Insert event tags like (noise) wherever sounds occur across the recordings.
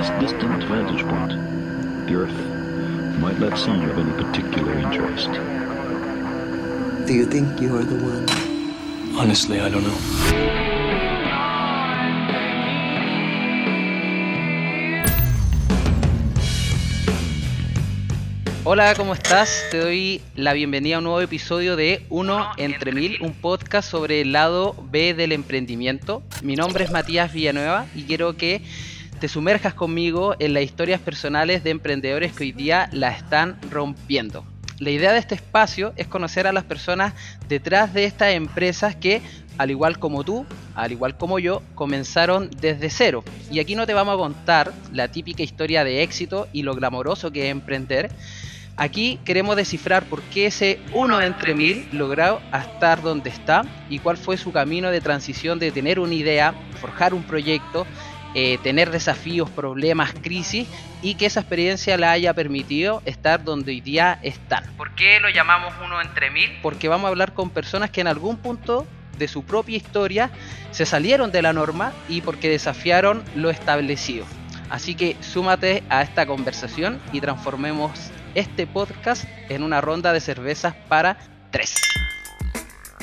this distant vantage point, the Earth might not seem of any particular interest. Do you think you are the one? Honestly, I don't know. Hola, ¿cómo estás? Te doy la bienvenida a un nuevo episodio de Uno entre Mil, un podcast sobre el lado B del emprendimiento. Mi nombre es Matías Villanueva y quiero que te sumerjas conmigo en las historias personales de emprendedores que hoy día la están rompiendo. La idea de este espacio es conocer a las personas detrás de estas empresas que, al igual como tú, al igual como yo, comenzaron desde cero. Y aquí no te vamos a contar la típica historia de éxito y lo glamoroso que es emprender. Aquí queremos descifrar por qué ese uno entre mil logró estar donde está y cuál fue su camino de transición de tener una idea, forjar un proyecto, eh, tener desafíos, problemas, crisis y que esa experiencia la haya permitido estar donde hoy día están. ¿Por qué lo llamamos uno entre mil? Porque vamos a hablar con personas que en algún punto de su propia historia se salieron de la norma y porque desafiaron lo establecido. Así que súmate a esta conversación y transformemos este podcast en una ronda de cervezas para tres.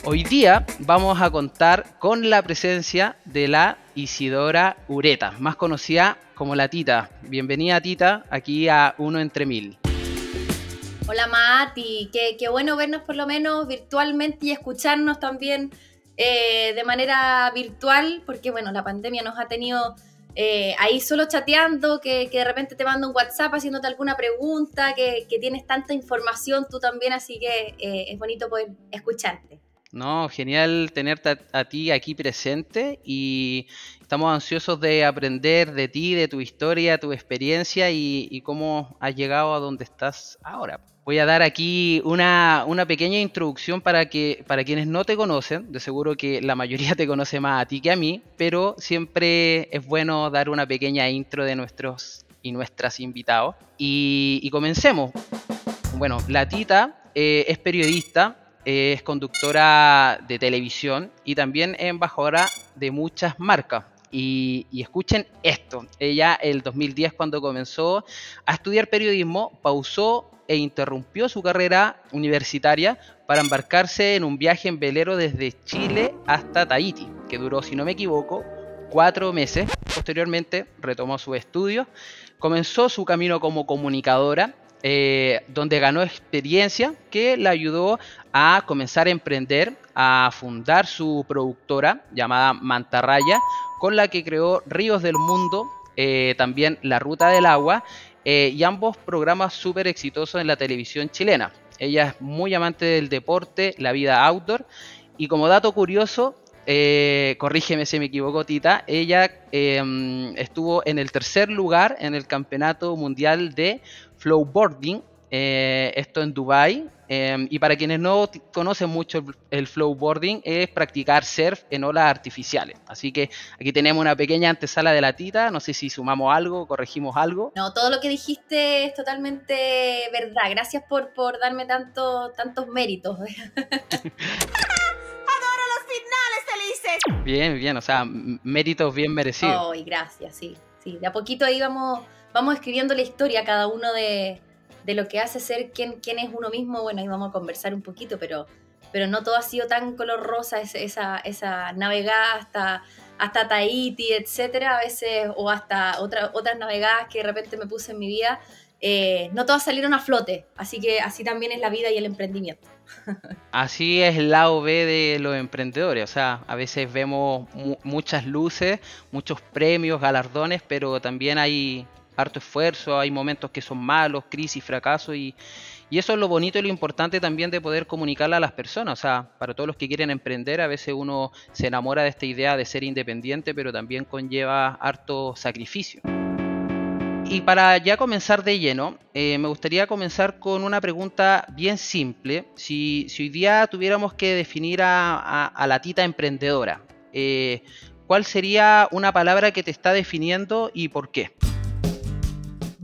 Hoy día vamos a contar con la presencia de la Isidora Ureta, más conocida como la Tita. Bienvenida Tita, aquí a Uno entre Mil. Hola Mati, qué, bueno vernos por lo menos virtualmente y escucharnos también eh, de manera virtual, porque bueno, la pandemia nos ha tenido eh, ahí solo chateando, que, de repente te manda un WhatsApp haciéndote alguna pregunta, que, que tienes tanta información tú también, así que eh, es bonito poder escucharte. No, genial tenerte a, ti aquí presente y estamos ansiosos de aprender de ti, de tu historia, tu experiencia y, cómo has llegado a donde estás ahora. Voy a dar aquí una, una, pequeña introducción para que para quienes no te conocen, de seguro que la mayoría (laughs) te conoce más a ti que a mí, pero siempre es bueno dar una pequeña intro de nuestros y nuestras invitados. Y, comencemos. Bueno, la Tita eh, es periodista, es conductora de televisión y también es embajadora de muchas marcas. Y, y, escuchen esto, ella el 2010 cuando comenzó a estudiar periodismo pausó e interrumpió su carrera universitaria para embarcarse en un viaje en velero desde Chile hasta Tahiti, que duró, si no me equivoco, cuatro meses. Posteriormente retomó sus estudios, comenzó su camino como comunicadora, eh, donde ganó experiencia que le ayudó a comenzar a emprender, a fundar su productora llamada Mantarraya, con la que creó Ríos del Mundo, eh, también La Ruta del Agua eh, y ambos programas súper exitosos en la televisión chilena. Ella es muy amante del deporte, la vida outdoor y como dato curioso, corrígeme si me equivoco Tita, ella eh, estuvo en el tercer lugar en el campeonato mundial de flowboarding, eh, esto en Dubai eh, y para quienes no conocen mucho el, el, flowboarding es practicar surf en olas artificiales. Así que aquí tenemos una pequeña antesala de la tita. No sé si sumamos algo, corregimos algo. No, todo lo que dijiste es totalmente verdad. Gracias por, por darme tanto, tantos méritos. (laughs) Adoro los finales felices. Bien, bien, o sea, méritos bien merecidos. Oh, y gracias, sí. Sí, de a poquito ahí vamos, escribiendo la historia cada uno de, de lo que hace ser quién, quién es uno mismo, bueno, ahí vamos a conversar un poquito, pero, pero no todo ha sido tan color rosa, esa, esa navegada hasta, hasta Tahiti, etcétera, a veces, o hasta otra, otras navegadas que de repente me puse en mi vida, eh, no todas salieron a flote, así que así también es la vida y el emprendimiento. (laughs) Así es el lado B de los emprendedores, o sea, a veces vemos mu muchas luces, muchos premios, galardones, pero también hay harto esfuerzo, hay momentos que son malos, crisis, fracaso y, eso es lo bonito y lo importante también de poder comunicarle a las personas, o sea, para todos los que quieren emprender, a veces uno se enamora de esta idea de ser independiente, pero también conlleva harto sacrificio. Y para ya comenzar de lleno, eh, me gustaría comenzar con una pregunta bien simple. Si, si hoy día tuviéramos que definir a la tita emprendedora, eh, ¿cuál sería una palabra que te está definiendo y por qué?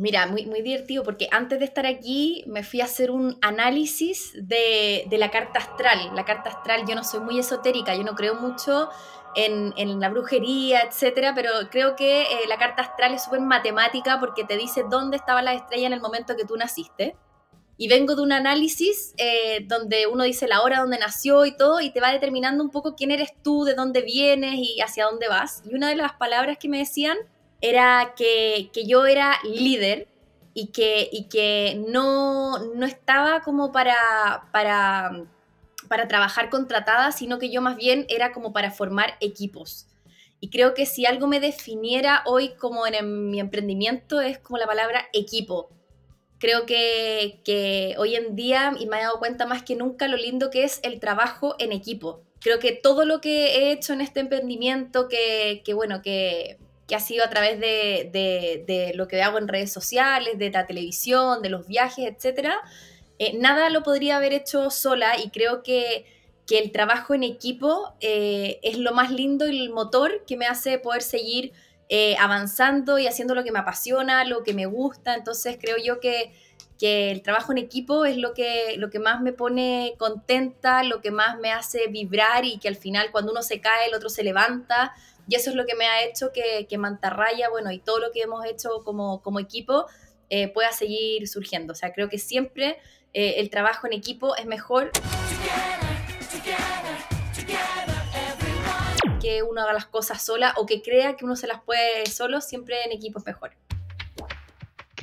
Mira, muy, muy divertido porque antes de estar aquí me fui a hacer un análisis de, la carta astral. La carta astral, yo no soy muy esotérica, yo no creo mucho en, en la brujería, etcétera, pero creo que eh, la carta astral es súper matemática porque te dice dónde estaba la estrella en el momento que tú naciste. Y vengo de un análisis eh, donde uno dice la hora donde nació y todo, y te va determinando un poco quién eres tú, de dónde vienes y hacia dónde vas. Y una de las palabras que me decían era que, que yo era líder y que, y que no, no estaba como para, para para trabajar contratada, sino que yo más bien era como para formar equipos. Y creo que si algo me definiera hoy como en, mi emprendimiento es como la palabra equipo. Creo que, que, hoy en día, y me he dado cuenta más que nunca, lo lindo que es el trabajo en equipo. Creo que todo lo que he hecho en este emprendimiento, que, que bueno, que, que, ha sido a través de, lo que hago en redes sociales, de la televisión, de los viajes, etcétera, eh, nada lo podría haber hecho sola y creo que, el trabajo en equipo eh, es lo más lindo y el motor que me hace poder seguir eh, avanzando y haciendo lo que me apasiona, lo que me gusta. Entonces creo yo que, el trabajo en equipo es lo que más me pone contenta, lo que más me hace vibrar y que al final cuando uno se cae el otro se levanta. Y eso es lo que me ha hecho que, Mantarraya, bueno, y todo lo que hemos hecho como, equipo pueda seguir surgiendo. O sea, creo que siempre eh, el trabajo en equipo es mejor que uno haga las cosas sola o que crea que uno se las puede solo, siempre en equipo es mejor.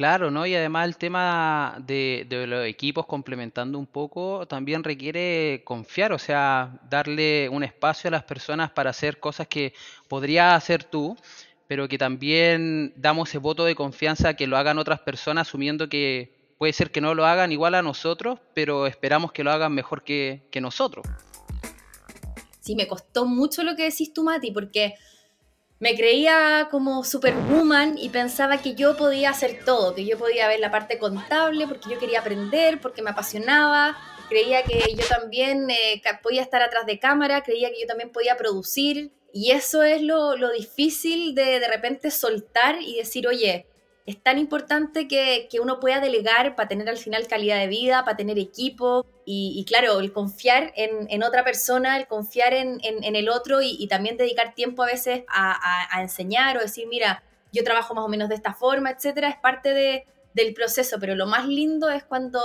Claro, ¿no? Y además el tema de, los equipos complementando un poco también requiere confiar, o sea, darle un espacio a las personas para hacer cosas que podría hacer tú, pero que también damos ese voto de confianza que lo hagan otras personas asumiendo que puede ser que no lo hagan igual a nosotros, pero esperamos que lo hagan mejor que, nosotros. Sí, me costó mucho lo que decís tú, Mati, porque me creía como superwoman y pensaba que yo podía hacer todo, que yo podía ver la parte contable porque yo quería aprender, porque me apasionaba, creía que yo también eh, podía estar atrás de cámara, creía que yo también podía producir. Y eso es lo, lo difícil de de repente soltar y decir, oye, es tan importante que, uno pueda delegar para tener al final calidad de vida, para tener equipo y, claro, el confiar en, otra persona, el confiar en, el otro y, también dedicar tiempo a veces a, enseñar o decir, mira, yo trabajo más o menos de esta forma, etcétera, es parte de, del proceso, pero lo más lindo es cuando,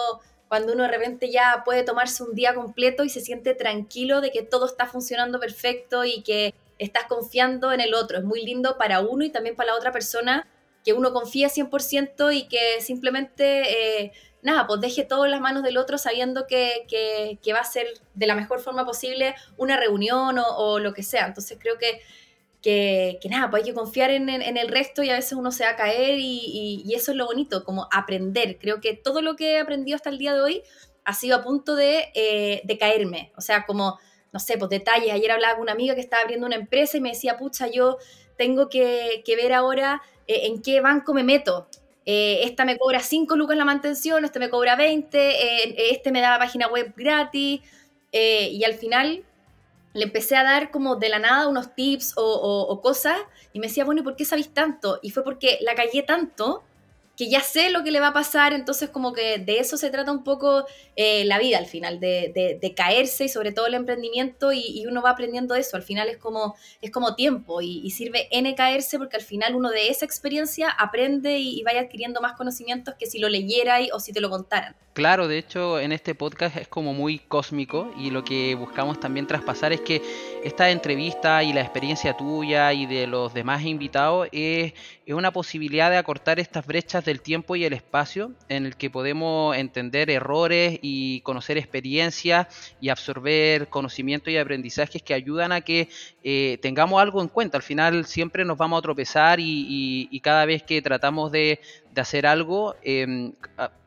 cuando uno de repente ya puede tomarse un día completo y se siente tranquilo de que todo está funcionando perfecto y que estás confiando en el otro. Es muy lindo para uno y también para la otra persona que uno confía 100% y que simplemente, eh, nada, pues deje todo en las manos del otro sabiendo que, que, va a ser de la mejor forma posible una reunión o, lo que sea. Entonces creo que, que, nada, pues hay que confiar en, en, el resto y a veces uno se va a caer y, y, eso es lo bonito, como aprender. Creo que todo lo que he aprendido hasta el día de hoy ha sido a punto de, eh, de caerme. O sea, como, no sé, pues detalles. Ayer hablaba con una amiga que estaba abriendo una empresa y me decía, pucha, yo tengo que, que ver ahora eh, en qué banco me meto. Eh, esta me cobra 5 lucas la mantención, este me cobra 20, eh, este me da la página web gratis. y al final le empecé a dar como de la nada unos tips o, cosas y me decía, bueno, ¿y por qué sabéis tanto? Y fue porque la callé tanto que ya sé lo que le va a pasar, entonces como que de eso se trata un poco eh, la vida al final, de, de, caerse y sobre todo el emprendimiento y, uno va aprendiendo eso, al final es como, es como tiempo y, sirve N caerse porque al final uno de esa experiencia aprende y, vaya adquiriendo más conocimientos que si lo leyera o si te lo contaran. Claro, de hecho en este podcast es como muy cósmico y lo que buscamos también traspasar es que esta entrevista y la experiencia tuya y de los demás invitados es, es una posibilidad de acortar estas brechas del tiempo y el espacio en el que podemos entender errores y conocer experiencias y absorber conocimientos y aprendizajes que ayudan a que eh, tengamos algo en cuenta. Al final siempre nos vamos a tropezar y, cada vez que tratamos de, hacer algo, em,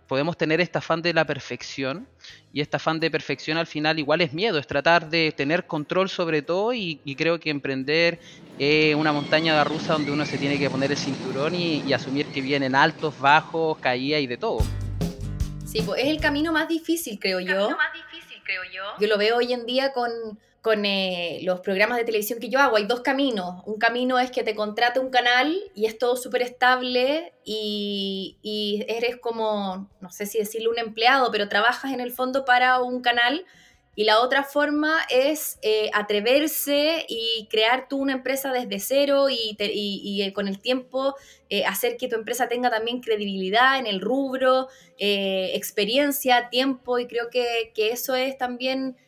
podemos tener este afán de la perfección y este afán de perfección al final igual es miedo, es tratar de tener control sobre todo y, creo que emprender es una montaña de rusa donde uno se tiene que poner el cinturón y, asumir que vienen altos, bajos, caídas y de todo. Sí, pues es el camino más difícil, creo yo. más difícil, creo yo. Yo lo veo hoy en día con, con eh, los programas de televisión que yo hago. Hay dos caminos. Un camino es que te contrate un canal y es todo súper estable y, eres como, no sé si decirle un empleado, pero trabajas en el fondo para un canal y la otra forma es eh, atreverse y crear tú una empresa desde cero y, eh, con el tiempo hacer que tu empresa tenga también credibilidad en el rubro, experiencia, tiempo y creo que, eso es también...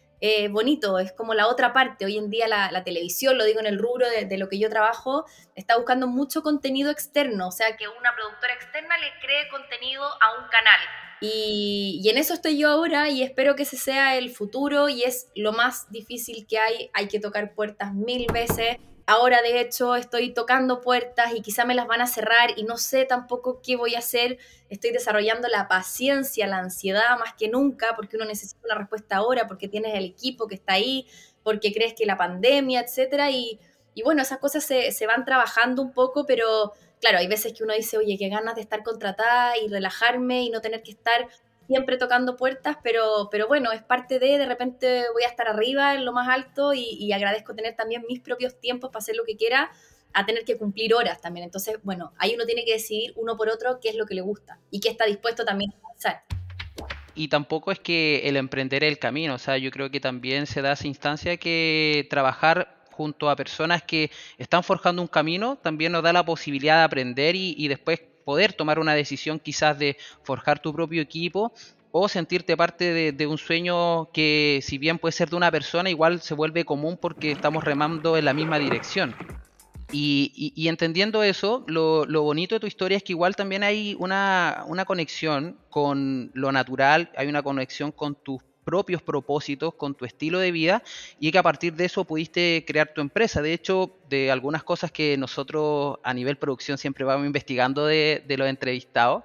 bonito, es como la otra parte. Hoy en día la, televisión, lo digo en el rubro de, lo que yo trabajo, está buscando mucho contenido externo, o sea, que una productora externa le cree contenido a un canal. Y, en eso estoy yo ahora y espero que ese sea el futuro y es lo más difícil que hay. Hay que tocar puertas mil veces. Ahora de hecho estoy tocando puertas y quizá me las van a cerrar y no sé tampoco qué voy a hacer. Estoy desarrollando la paciencia, la ansiedad más que nunca porque uno necesita una respuesta ahora, porque tienes el equipo que está ahí, porque crees que la pandemia, etcétera. Y, y bueno, esas cosas se, se van trabajando un poco, pero claro, hay veces que uno dice, oye, qué ganas de estar contratada y relajarme y no tener que estar siempre tocando puertas, pero, pero bueno, es parte de, de repente voy a estar arriba en lo más alto y, agradezco tener también mis propios tiempos para hacer lo que quiera, a tener que cumplir horas también. Entonces, bueno, ahí uno tiene que decidir uno por otro qué es lo que le gusta y qué está dispuesto también a hacer. Y tampoco es que el emprender el camino, o sea, yo creo que también se da esa instancia que trabajar junto a personas que están forjando un camino, también nos da la posibilidad de aprender y, después poder tomar una decisión quizás de forjar tu propio equipo o sentirte parte de, un sueño que si bien puede ser de una persona, igual se vuelve común porque estamos remando en la misma dirección. Y, entendiendo eso, lo, bonito de tu historia es que igual también hay una, una, conexión con lo natural, hay una conexión con tus propios propósitos, con tu estilo de vida y que a partir de eso pudiste crear tu empresa. De hecho, de algunas cosas que nosotros a nivel producción siempre vamos investigando de, los entrevistados,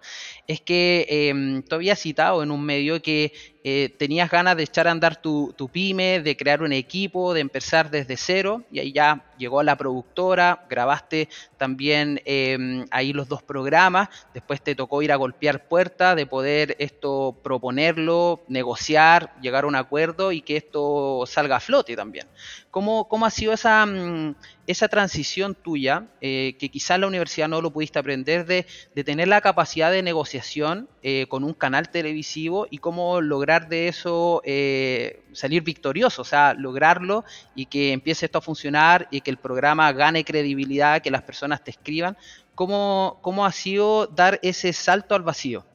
es que eh, tú habías citado en un medio que eh, tenías ganas de echar a andar tu, pyme, de crear un equipo, de empezar desde cero, y ahí ya llegó la productora, grabaste también em, ahí los dos programas, después te tocó ir a golpear puertas, de poder esto proponerlo, negociar, llegar a un acuerdo y que esto salga a flote también. ¿Cómo, cómo ha sido esa, mm, esa transición tuya, eh, que quizás la universidad no lo pudiste aprender, de, tener la capacidad de negociación eh, con un canal televisivo y cómo lograr de eso eh, salir victorioso, o sea, lograrlo y que empiece esto a funcionar y que el programa gane credibilidad, que las personas te escriban? ¿Cómo, cómo ha sido dar ese salto al vacío?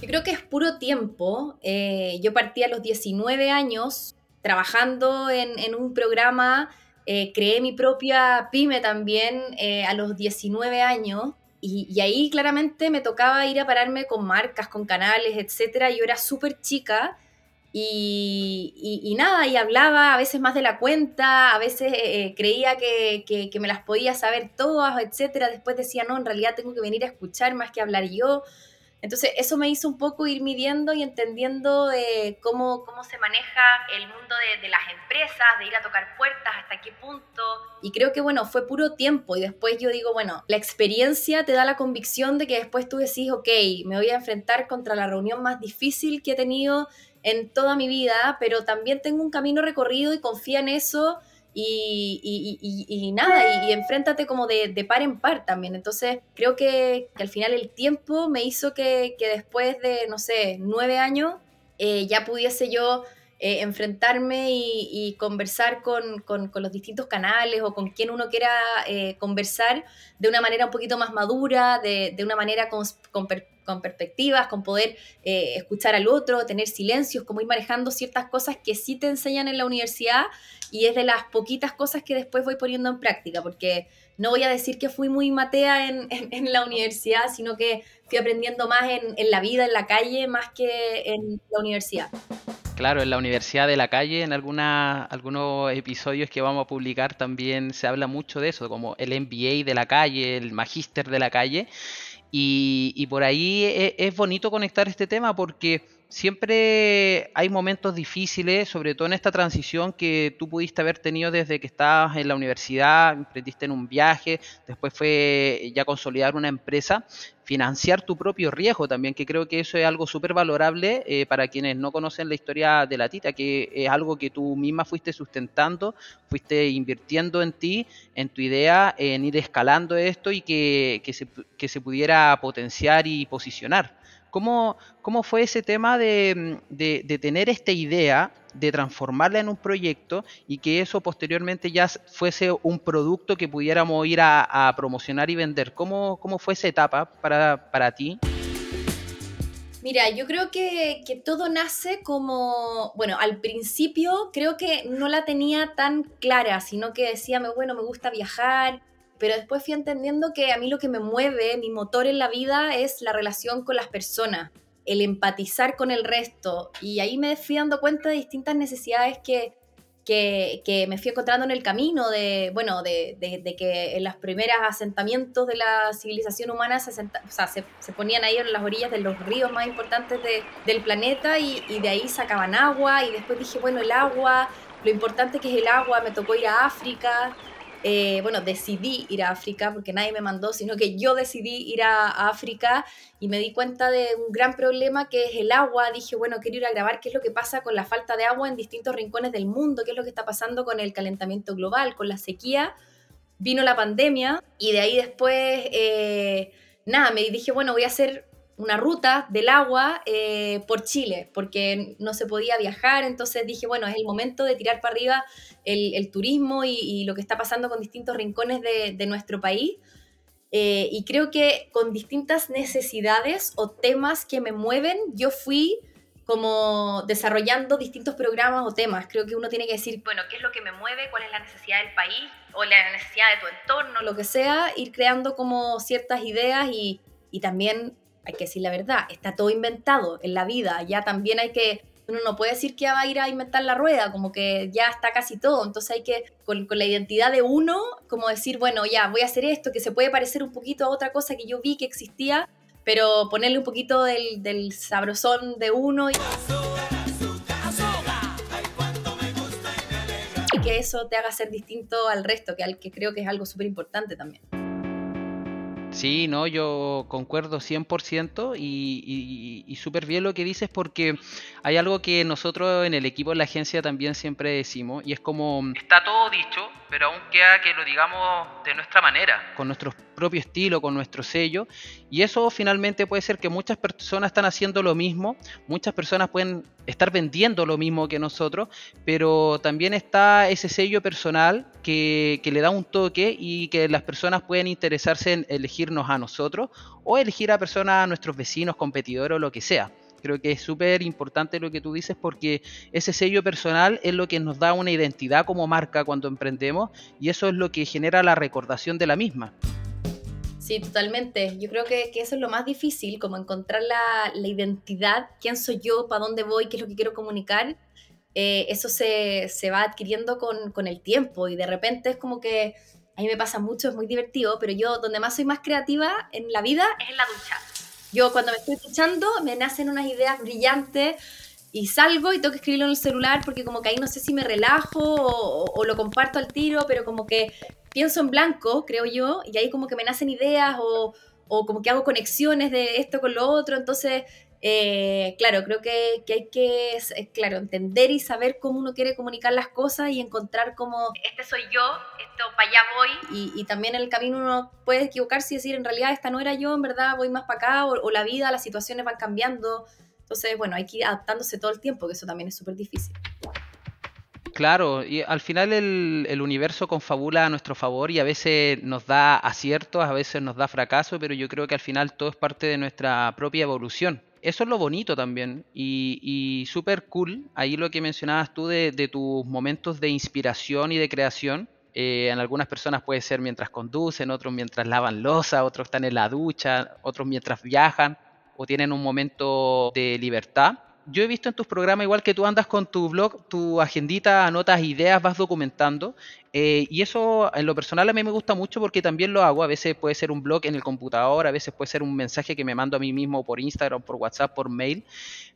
Yo creo que es puro tiempo. yo partí a los 19 años trabajando en, un programa, eh, creé mi propia pyme también eh, a los 19 años. Y, ahí claramente me tocaba ir a pararme con marcas, con canales, etc. Yo era súper chica y, nada, y hablaba a veces más de la cuenta, a veces eh, creía que, que, me las podía saber todas, etc. Después decía, no, en realidad tengo que venir a escuchar más que hablar yo. Entonces, eso me hizo un poco ir midiendo y entendiendo cómo, cómo se maneja el mundo de, las empresas, de ir a tocar puertas, hasta qué punto. Y creo que, bueno, fue puro tiempo. Y después yo digo, bueno, la experiencia te da la convicción de que después tú decís, ok, me voy a enfrentar contra la reunión más difícil que he tenido en toda mi vida, pero también tengo un camino recorrido y confía en eso y, nada, y, enfréntate como de, par en par también. Entonces, creo que, al final el tiempo me hizo que, después de, no sé, nueve años, eh, ya pudiese yo eh, enfrentarme y, conversar con, los distintos canales o con quien uno quiera eh, conversar de una manera un poquito más madura, de, una manera con, con, perspectivas, con poder escuchar al otro, tener silencios, como ir manejando ciertas cosas que sí te enseñan en la universidad y es de las poquitas cosas que después voy poniendo en práctica, porque no voy a decir que fui muy matea en, (laughs) la universidad, sino que fui aprendiendo más en, la vida, en la calle, más que en la universidad. Claro, en la Universidad de la Calle, en algunos episodios que vamos a publicar también se habla mucho de eso, como el MBA de la calle, el magíster de la calle. Y, y por ahí es, es bonito conectar este tema porque siempre hay momentos difíciles, sobre todo en esta transición que tú pudiste haber tenido desde que estabas en la universidad, emprendiste en un viaje, después fue ya consolidar una empresa, financiar tu propio riesgo también, que creo que eso es algo súper valorable eh, para quienes no conocen la historia de la Tita, que es algo que tú misma fuiste sustentando, fuiste invirtiendo en ti, en tu idea, en ir escalando esto y que, que se pudiera potenciar y posicionar. ¿Cómo, cómo fue ese tema de, de, de, tener esta idea, de transformarla en un proyecto y que eso posteriormente ya fuese un producto que pudiéramos ir a, a promocionar y vender? ¿Cómo, ¿Cómo, fue esa etapa para, para ti? Mira, yo creo que, que, todo nace como, bueno, al principio creo que no la tenía tan clara, sino que decía, bueno, me gusta viajar, pero después fui entendiendo que a mí lo que me mueve, mi motor en la vida es la relación con las personas, el empatizar con el resto, y ahí me fui dando cuenta de distintas necesidades que, que, que, me fui encontrando en el camino de, bueno, de, de, de, que en los primeros asentamientos de la civilización humana se, se, ponían ahí en las orillas de los ríos más importantes del planeta y, de ahí sacaban agua y después dije, bueno, el agua, lo importante que es el agua, me tocó ir a África. Eh, bueno, decidí ir a África porque nadie me mandó, sino que yo decidí ir a, África y me di cuenta de un gran problema que es el agua. Dije, bueno, quiero ir a grabar qué es lo que pasa con la falta de agua en distintos rincones del mundo, qué es lo que está pasando con el calentamiento global, con la sequía. Vino la pandemia y de ahí después, eh, nada, me dije, bueno, voy a hacer una ruta del agua eh, por Chile, porque no se podía viajar, entonces dije, bueno, es el momento de tirar para arriba el, turismo y, lo que está pasando con distintos rincones de, nuestro país. Eh, y creo que con distintas necesidades o temas que me mueven, yo fui como desarrollando distintos programas o temas. Creo que uno tiene que decir, bueno, ¿qué es lo que me mueve? ¿Cuál es la necesidad del país? O la necesidad de tu entorno, lo que sea, ir creando como ciertas ideas y también hay que decir la verdad, está todo inventado en la vida, ya también hay que, uno no puede decir que va a ir a inventar la rueda, como que ya está casi todo, entonces hay que, con, la identidad de uno, como decir, bueno, ya voy a hacer esto, que se puede parecer un poquito a otra cosa que yo vi que existía, pero ponerle un poquito del, del sabrosón de uno y... y que eso te haga ser distinto al resto, que, al, que creo que es algo súper importante también. Sí, no, yo concuerdo 100% y, y, y súper bien lo que dices porque hay algo que nosotros en el equipo de la agencia también siempre decimos y es como... Está todo dicho, pero aún queda que lo digamos de nuestra manera, con nuestro propio estilo, con nuestro sello. Y eso finalmente puede ser que muchas personas están haciendo lo mismo, muchas personas pueden estar vendiendo lo mismo que nosotros, pero también está ese sello personal que, que le da un toque y que las personas pueden interesarse en elegirnos a nosotros o elegir a personas, a nuestros vecinos, competidores o lo que sea. Creo que es súper importante lo que tú dices porque ese sello personal es lo que nos da una identidad como marca cuando emprendemos y eso es lo que genera la recordación de la misma. Sí, totalmente. Yo creo que, que, eso es lo más difícil, como encontrar la, la identidad, quién soy yo, para dónde voy, qué es lo que quiero comunicar. Eh, eso se, se, va adquiriendo con, con, el tiempo y de repente es como que a mí me pasa mucho, es muy divertido, pero yo donde más soy más creativa en la vida es en la ducha. Yo cuando me estoy duchando me nacen unas ideas brillantes y salgo y tengo que escribirlo en el celular porque como que ahí no sé si me relajo o, o, o lo comparto al tiro, pero como que pienso en blanco, creo yo, y ahí como que me nacen ideas o, o como que hago conexiones de esto con lo otro, entonces, eh, claro, creo que, que hay que, claro, entender y saber cómo uno quiere comunicar las cosas y encontrar como, este soy yo, esto para allá voy, y, y, también en el camino uno puede equivocarse y decir, en realidad esta no era yo, en verdad voy más para acá, o, o la vida, las situaciones van cambiando, entonces, bueno, hay que ir adaptándose todo el tiempo, que eso también es súper difícil. Claro, y al final el, el, universo confabula a nuestro favor y a veces nos da aciertos, a veces nos da fracaso, pero yo creo que al final todo es parte de nuestra propia evolución. Eso es lo bonito también y, y súper cool, ahí lo que mencionabas tú de, tus momentos de inspiración y de creación. Eh, en algunas personas puede ser mientras conducen, otros mientras lavan losa, otros están en la ducha, otros mientras viajan o tienen un momento de libertad yo he visto en tus programas, igual que tú andas con tu blog, tu agendita, anotas ideas, vas documentando. Eh, y eso en lo personal a mí me gusta mucho porque también lo hago. A veces puede ser un blog en el computador, a veces puede ser un mensaje que me mando a mí mismo por Instagram, por WhatsApp, por mail.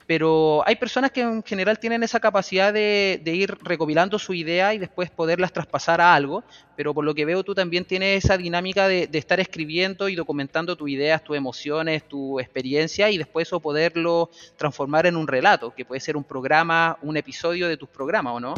Pero hay personas que en general tienen esa capacidad de, de ir recopilando su idea y después poderlas traspasar a algo. Pero por lo que veo tú también tienes esa dinámica de, de estar escribiendo y documentando tus ideas, tus emociones, tu experiencia y después eso poderlo transformar en un relato, que puede ser un programa, un episodio de tus programas, ¿o no?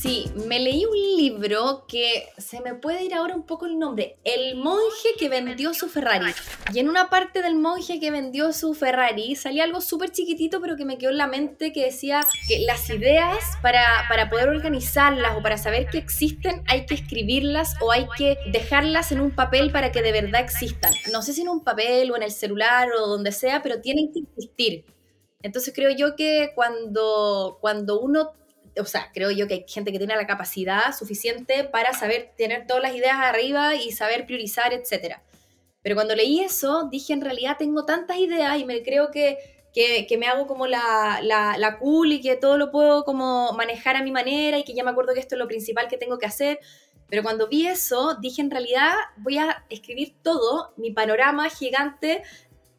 Sí, me leí un libro que se me puede ir ahora un poco el nombre. El monje que vendió su Ferrari. Y en una parte del monje que vendió su Ferrari salía algo súper chiquitito, pero que me quedó en la mente que decía que las ideas para, para poder organizarlas o para saber que existen hay que escribirlas o hay que dejarlas en un papel para que de verdad existan. No sé si en un papel o en el celular o donde sea, pero tienen que existir. Entonces creo yo que cuando, cuando uno o sea, creo yo que hay gente que tiene la capacidad suficiente para saber tener todas las ideas arriba y saber priorizar, etc. Pero cuando leí eso, dije, en realidad tengo tantas ideas y me creo que, que, me hago como la, la, la, cool y que todo lo puedo como manejar a mi manera y que ya me acuerdo que esto es lo principal que tengo que hacer. Pero cuando vi eso, dije, en realidad voy a escribir todo, mi panorama gigante,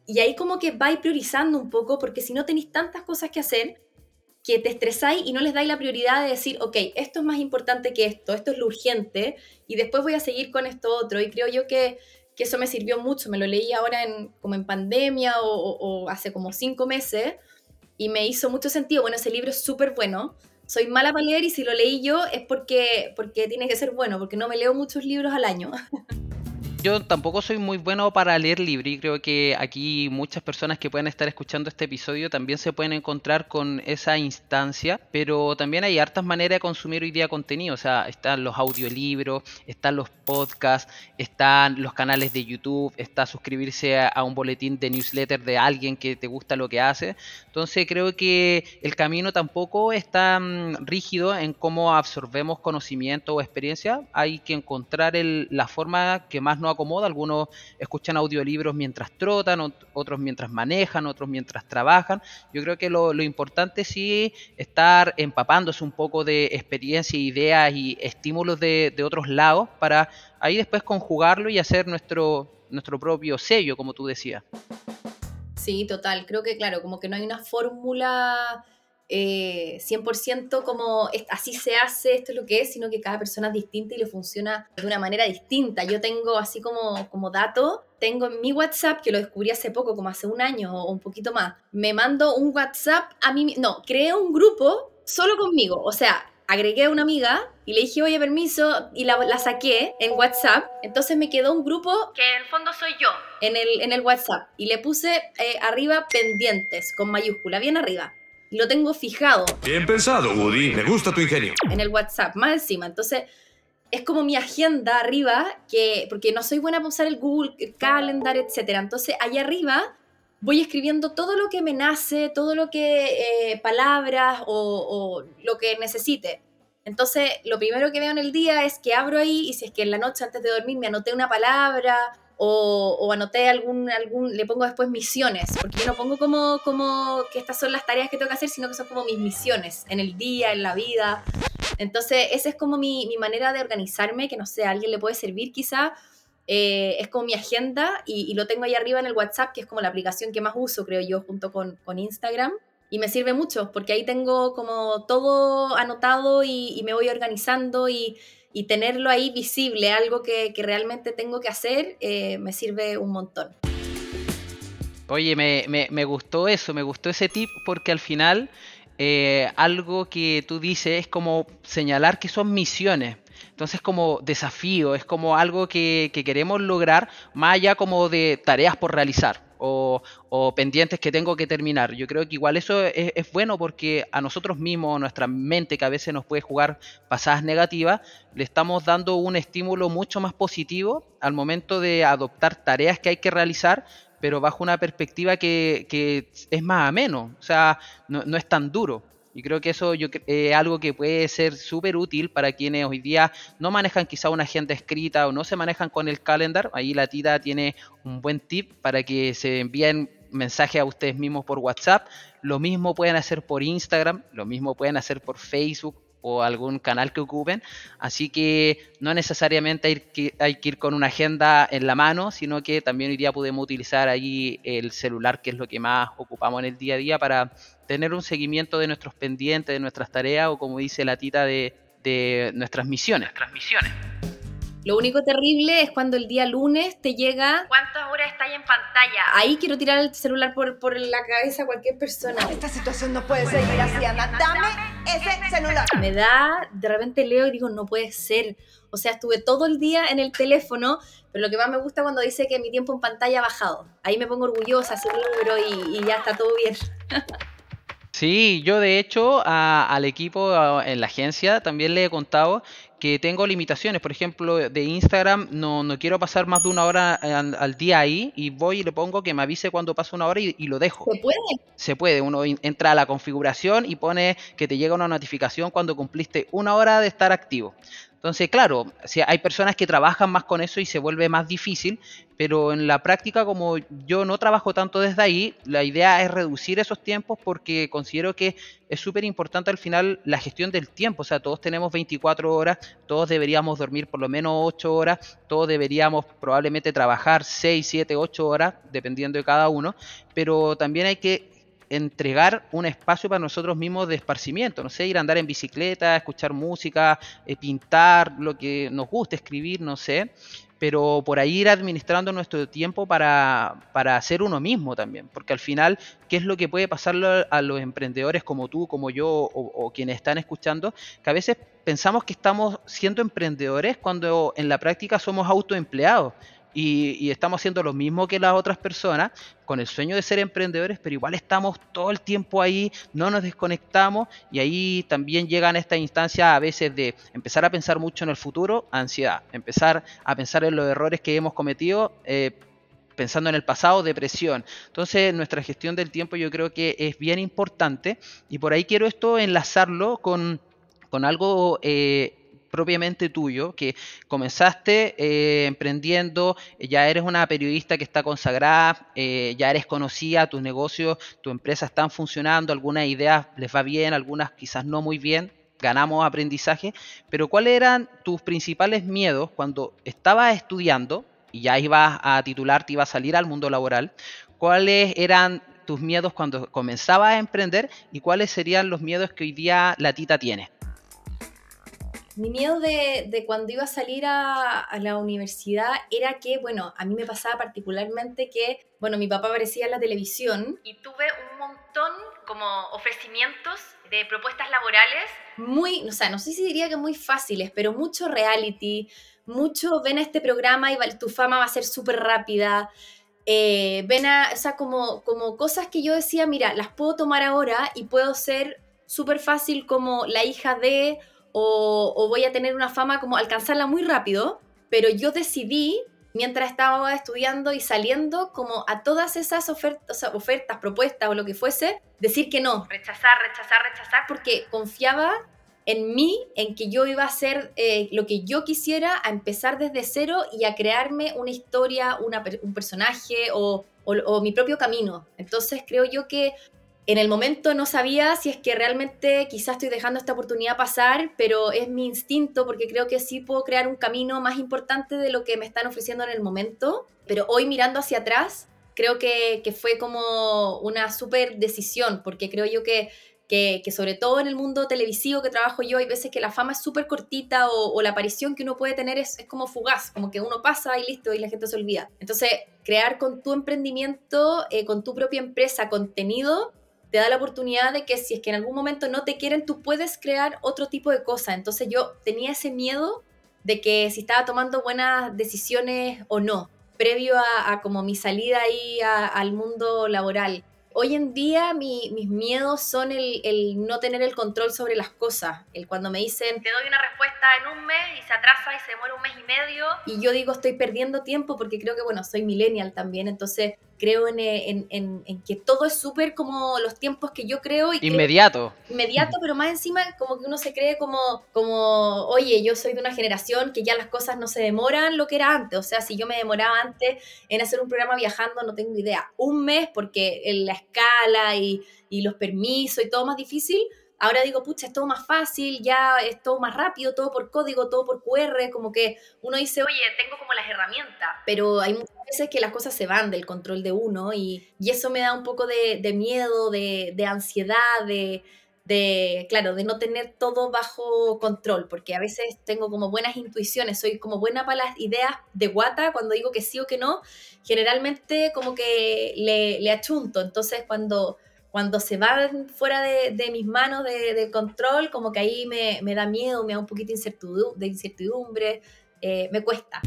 y ahí como que vais priorizando un poco, porque si no tenéis tantas cosas que hacer, que te estresáis y no les dais la prioridad de decir, ok, esto es más importante que esto, esto es lo urgente, y después voy a seguir con esto otro. Y creo yo que, que eso me sirvió mucho. Me lo leí ahora en, como en pandemia o, o, hace como cinco meses, y me hizo mucho sentido. Bueno, ese libro es súper bueno. Soy mala para leer y si lo leí yo es porque, porque tiene que ser bueno, porque no me leo muchos libros al año. (laughs) Yo tampoco soy muy bueno para leer libros y creo que aquí muchas personas que pueden estar escuchando este episodio también se pueden encontrar con esa instancia, pero también hay hartas maneras de consumir hoy día contenido, o sea, están los audiolibros, están los podcasts, están los canales de YouTube, está suscribirse a, un boletín de newsletter de alguien que te gusta lo que hace, entonces creo que el camino tampoco es tan rígido en cómo absorbemos conocimiento o experiencia, hay que encontrar la forma que más nos acomoda. Algunos escuchan audiolibros mientras trotan, otros mientras manejan, otros mientras trabajan. Yo creo que lo, importante sí estar empapándose un poco de experiencia, ideas y estímulos de, de otros lados para ahí después conjugarlo y hacer nuestro, nuestro propio sello, como tú decías. Sí, total. Creo que, claro, como que no hay una fórmula 100% eh, como así se hace, esto es lo que es, sino que cada persona es distinta y le funciona de una manera distinta. Yo tengo así como, como dato, tengo en mi WhatsApp, que lo descubrí hace poco, como hace un año o un poquito más, me mando un WhatsApp a mí, no, creo un grupo solo conmigo, o sea, agregué a una amiga y le dije, oye, permiso, y la, la, saqué en WhatsApp. Entonces me quedó un grupo que en el fondo soy yo. En el, en el WhatsApp. Y le puse eh, arriba pendientes, con mayúscula, bien arriba lo tengo fijado. Bien pensado, Woody. Me gusta tu ingenio. En el WhatsApp, más encima. Entonces, es como mi agenda arriba, que porque no soy buena para usar el Google Calendar, etc. Entonces, ahí arriba voy escribiendo todo lo que me nace, todo lo que, eh, palabras o, o lo que necesite. Entonces, lo primero que veo en el día es que abro ahí y si es que en la noche antes de dormir me anoté una palabra o, anoté algún, algún, le pongo después misiones, porque yo no pongo como, como que estas son las tareas que tengo que hacer, sino que son como mis misiones en el día, en la vida. Entonces, esa es como mi, mi manera de organizarme, que no sé, a alguien le puede servir quizá. Eh, es como mi agenda y, lo tengo ahí arriba en el WhatsApp, que es como la aplicación que más uso, creo yo, junto con, con Instagram. Y me sirve mucho, porque ahí tengo como todo anotado y, y me voy organizando y, y tenerlo ahí visible, algo que, realmente tengo que hacer, eh, me sirve un montón. Oye, me, me, gustó eso, me gustó ese tip porque al final eh, algo que tú dices es como señalar que son misiones. Entonces como desafío, es como algo que, que queremos lograr más allá como de tareas por realizar o, pendientes que tengo que terminar. Yo creo que igual eso es, bueno porque a nosotros mismos, nuestra mente que a veces nos puede jugar pasadas negativas, le estamos dando un estímulo mucho más positivo al momento de adoptar tareas que hay que realizar, pero bajo una perspectiva que, es más ameno, o sea, no es tan duro. Y creo que eso es eh, algo que puede ser súper útil para quienes hoy día no manejan quizá una agenda escrita o no se manejan con el calendar. Ahí la tita tiene un buen tip para que se envíen mensajes a ustedes mismos por WhatsApp. Lo mismo pueden hacer por Instagram, lo mismo pueden hacer por Facebook o algún canal que ocupen. Así que no necesariamente hay que, hay que ir con una agenda en la mano, sino que también hoy día podemos utilizar ahí el celular, que es lo que más ocupamos en el día a día, para tener un seguimiento de nuestros pendientes, de nuestras tareas o como dice la tita de, de nuestras misiones. Transmisiones. Lo único terrible es cuando el día lunes te llega. ¿Cuántas horas estáis en pantalla? Ahí quiero tirar el celular por, por la cabeza a cualquier persona. Esta situación no puede seguir así, Ana. Dame ese celular. Me da, de repente leo y digo, no puede ser. O sea, estuve todo el día en el teléfono, pero lo que más me gusta cuando dice que mi tiempo en pantalla ha bajado. Ahí me pongo orgullosa, celebro y, y ya está todo bien. Sí, yo de hecho a- al equipo a- en la agencia también le he contado que tengo limitaciones. Por ejemplo, de Instagram no, no quiero pasar más de una hora al, al día ahí y voy y le pongo que me avise cuando pase una hora y, y lo dejo. ¿Se puede? Se puede, uno entra a la configuración y pone que te llega una notificación cuando cumpliste una hora de estar activo. Entonces, claro, si hay personas que trabajan más con eso y se vuelve más difícil, pero en la práctica, como yo no trabajo tanto desde ahí, la idea es reducir esos tiempos porque considero que es súper importante al final la gestión del tiempo. O sea, todos tenemos 24 horas, todos deberíamos dormir por lo menos 8 horas, todos deberíamos probablemente trabajar 6, 7, 8 horas, dependiendo de cada uno, pero también hay que entregar un espacio para nosotros mismos de esparcimiento, no sé, ir a andar en bicicleta, escuchar música, eh, pintar, lo que nos guste, escribir, no sé, pero por ahí ir administrando nuestro tiempo para, para ser uno mismo también, porque al final, ¿qué es lo que puede pasarle a los emprendedores como tú, como yo o, o quienes están escuchando? Que a veces pensamos que estamos siendo emprendedores cuando en la práctica somos autoempleados. Y, y estamos haciendo lo mismo que las otras personas, con el sueño de ser emprendedores, pero igual estamos todo el tiempo ahí, no nos desconectamos y ahí también llegan estas instancias a veces de empezar a pensar mucho en el futuro, ansiedad, empezar a pensar en los errores que hemos cometido. eh, pensando en el pasado, depresión. Entonces, nuestra gestión del tiempo yo creo que es bien importante y por ahí quiero esto enlazarlo con, con algo eh, propiamente tuyo, que comenzaste eh, emprendiendo, ya eres una periodista que está consagrada, eh, ya eres conocida, tus negocios, tu empresa están funcionando, algunas ideas les va bien, algunas quizás no muy bien, ganamos aprendizaje, pero ¿cuáles eran tus principales miedos cuando estabas estudiando y ya ibas a titularte, ibas a salir al mundo laboral? ¿Cuáles eran tus miedos cuando comenzabas a emprender y cuáles serían los miedos que hoy día la tita tiene? Mi miedo de, de cuando iba a salir a, a la universidad era que, bueno, a mí me pasaba particularmente que, bueno, mi papá aparecía en la televisión Y tuve un montón como ofrecimientos de propuestas laborales. muy, o sea, no sé si diría que muy fáciles, pero mucho reality, mucho ven a este programa y tu fama va a ser súper rápida. eh, ven a, o sea, como, como cosas que yo decía, mira, las puedo tomar ahora y puedo ser súper fácil como la hija de, o, o voy a tener una fama como alcanzarla muy rápido, pero yo decidí, mientras estaba estudiando y saliendo, como a todas esas ofertas, o sea, ofertas, propuestas o lo que fuese, decir que no, Rechazar, rechazar, rechazar. porque confiaba en mí, en que yo iba a hacer eh, lo que yo quisiera, a empezar desde cero y a crearme una historia, una un personaje o, o- o mi propio camino. Entonces creo yo que en el momento no sabía si es que realmente quizás estoy dejando esta oportunidad pasar, pero es mi instinto porque creo que sí puedo crear un camino más importante de lo que me están ofreciendo en el momento. Pero hoy mirando hacia atrás, creo que, fue como una súper decisión, porque creo yo que que, sobre todo en el mundo televisivo que trabajo yo, hay veces que la fama es súper cortita o, la aparición que uno puede tener es, es como fugaz, como que uno pasa y listo y la gente se olvida. Entonces, crear con tu emprendimiento, eh, con tu propia empresa contenido, te da la oportunidad de que si es que en algún momento no te quieren, tú puedes crear otro tipo de cosa. Entonces yo tenía ese miedo de que si estaba tomando buenas decisiones o no, previo a, a como mi salida ahí a- al mundo laboral. Hoy en día mi- mis miedos son el, el no tener el control sobre las cosas. El cuando me dicen, Te doy una respuesta en un mes y se atrasa y se demora un mes y medio. y yo digo estoy perdiendo tiempo porque creo que, bueno, soy millennial también, entonces creo en, eh, en- en- en que todo es súper como los tiempos que yo creo y creo- Inmediato. inmediato, pero más encima como que uno se cree como, como, oye, yo soy de una generación que ya las cosas no se demoran lo que era antes. O sea, si yo me demoraba antes en hacer un programa viajando, no tengo idea, un mes porque en la escala y, y los permisos y todo más difícil. Ahora digo, pucha, es todo más fácil, ya es todo más rápido, todo por código, todo por QR, como que uno dice, Oye, tengo como las herramientas. pero hay muchas veces que las cosas se van del control de uno y, y eso me da un poco de, de miedo, de, de ansiedad, de, de, claro, de no tener todo bajo control, porque a veces tengo como buenas intuiciones, soy como buena para las ideas de guata, cuando digo que sí o que no, generalmente como que le, le achunto, entonces cuando, cuando se van fuera de, mis manos de, control, como que ahí me, da miedo, me da un poquito de incertidumbre, eh, me cuesta.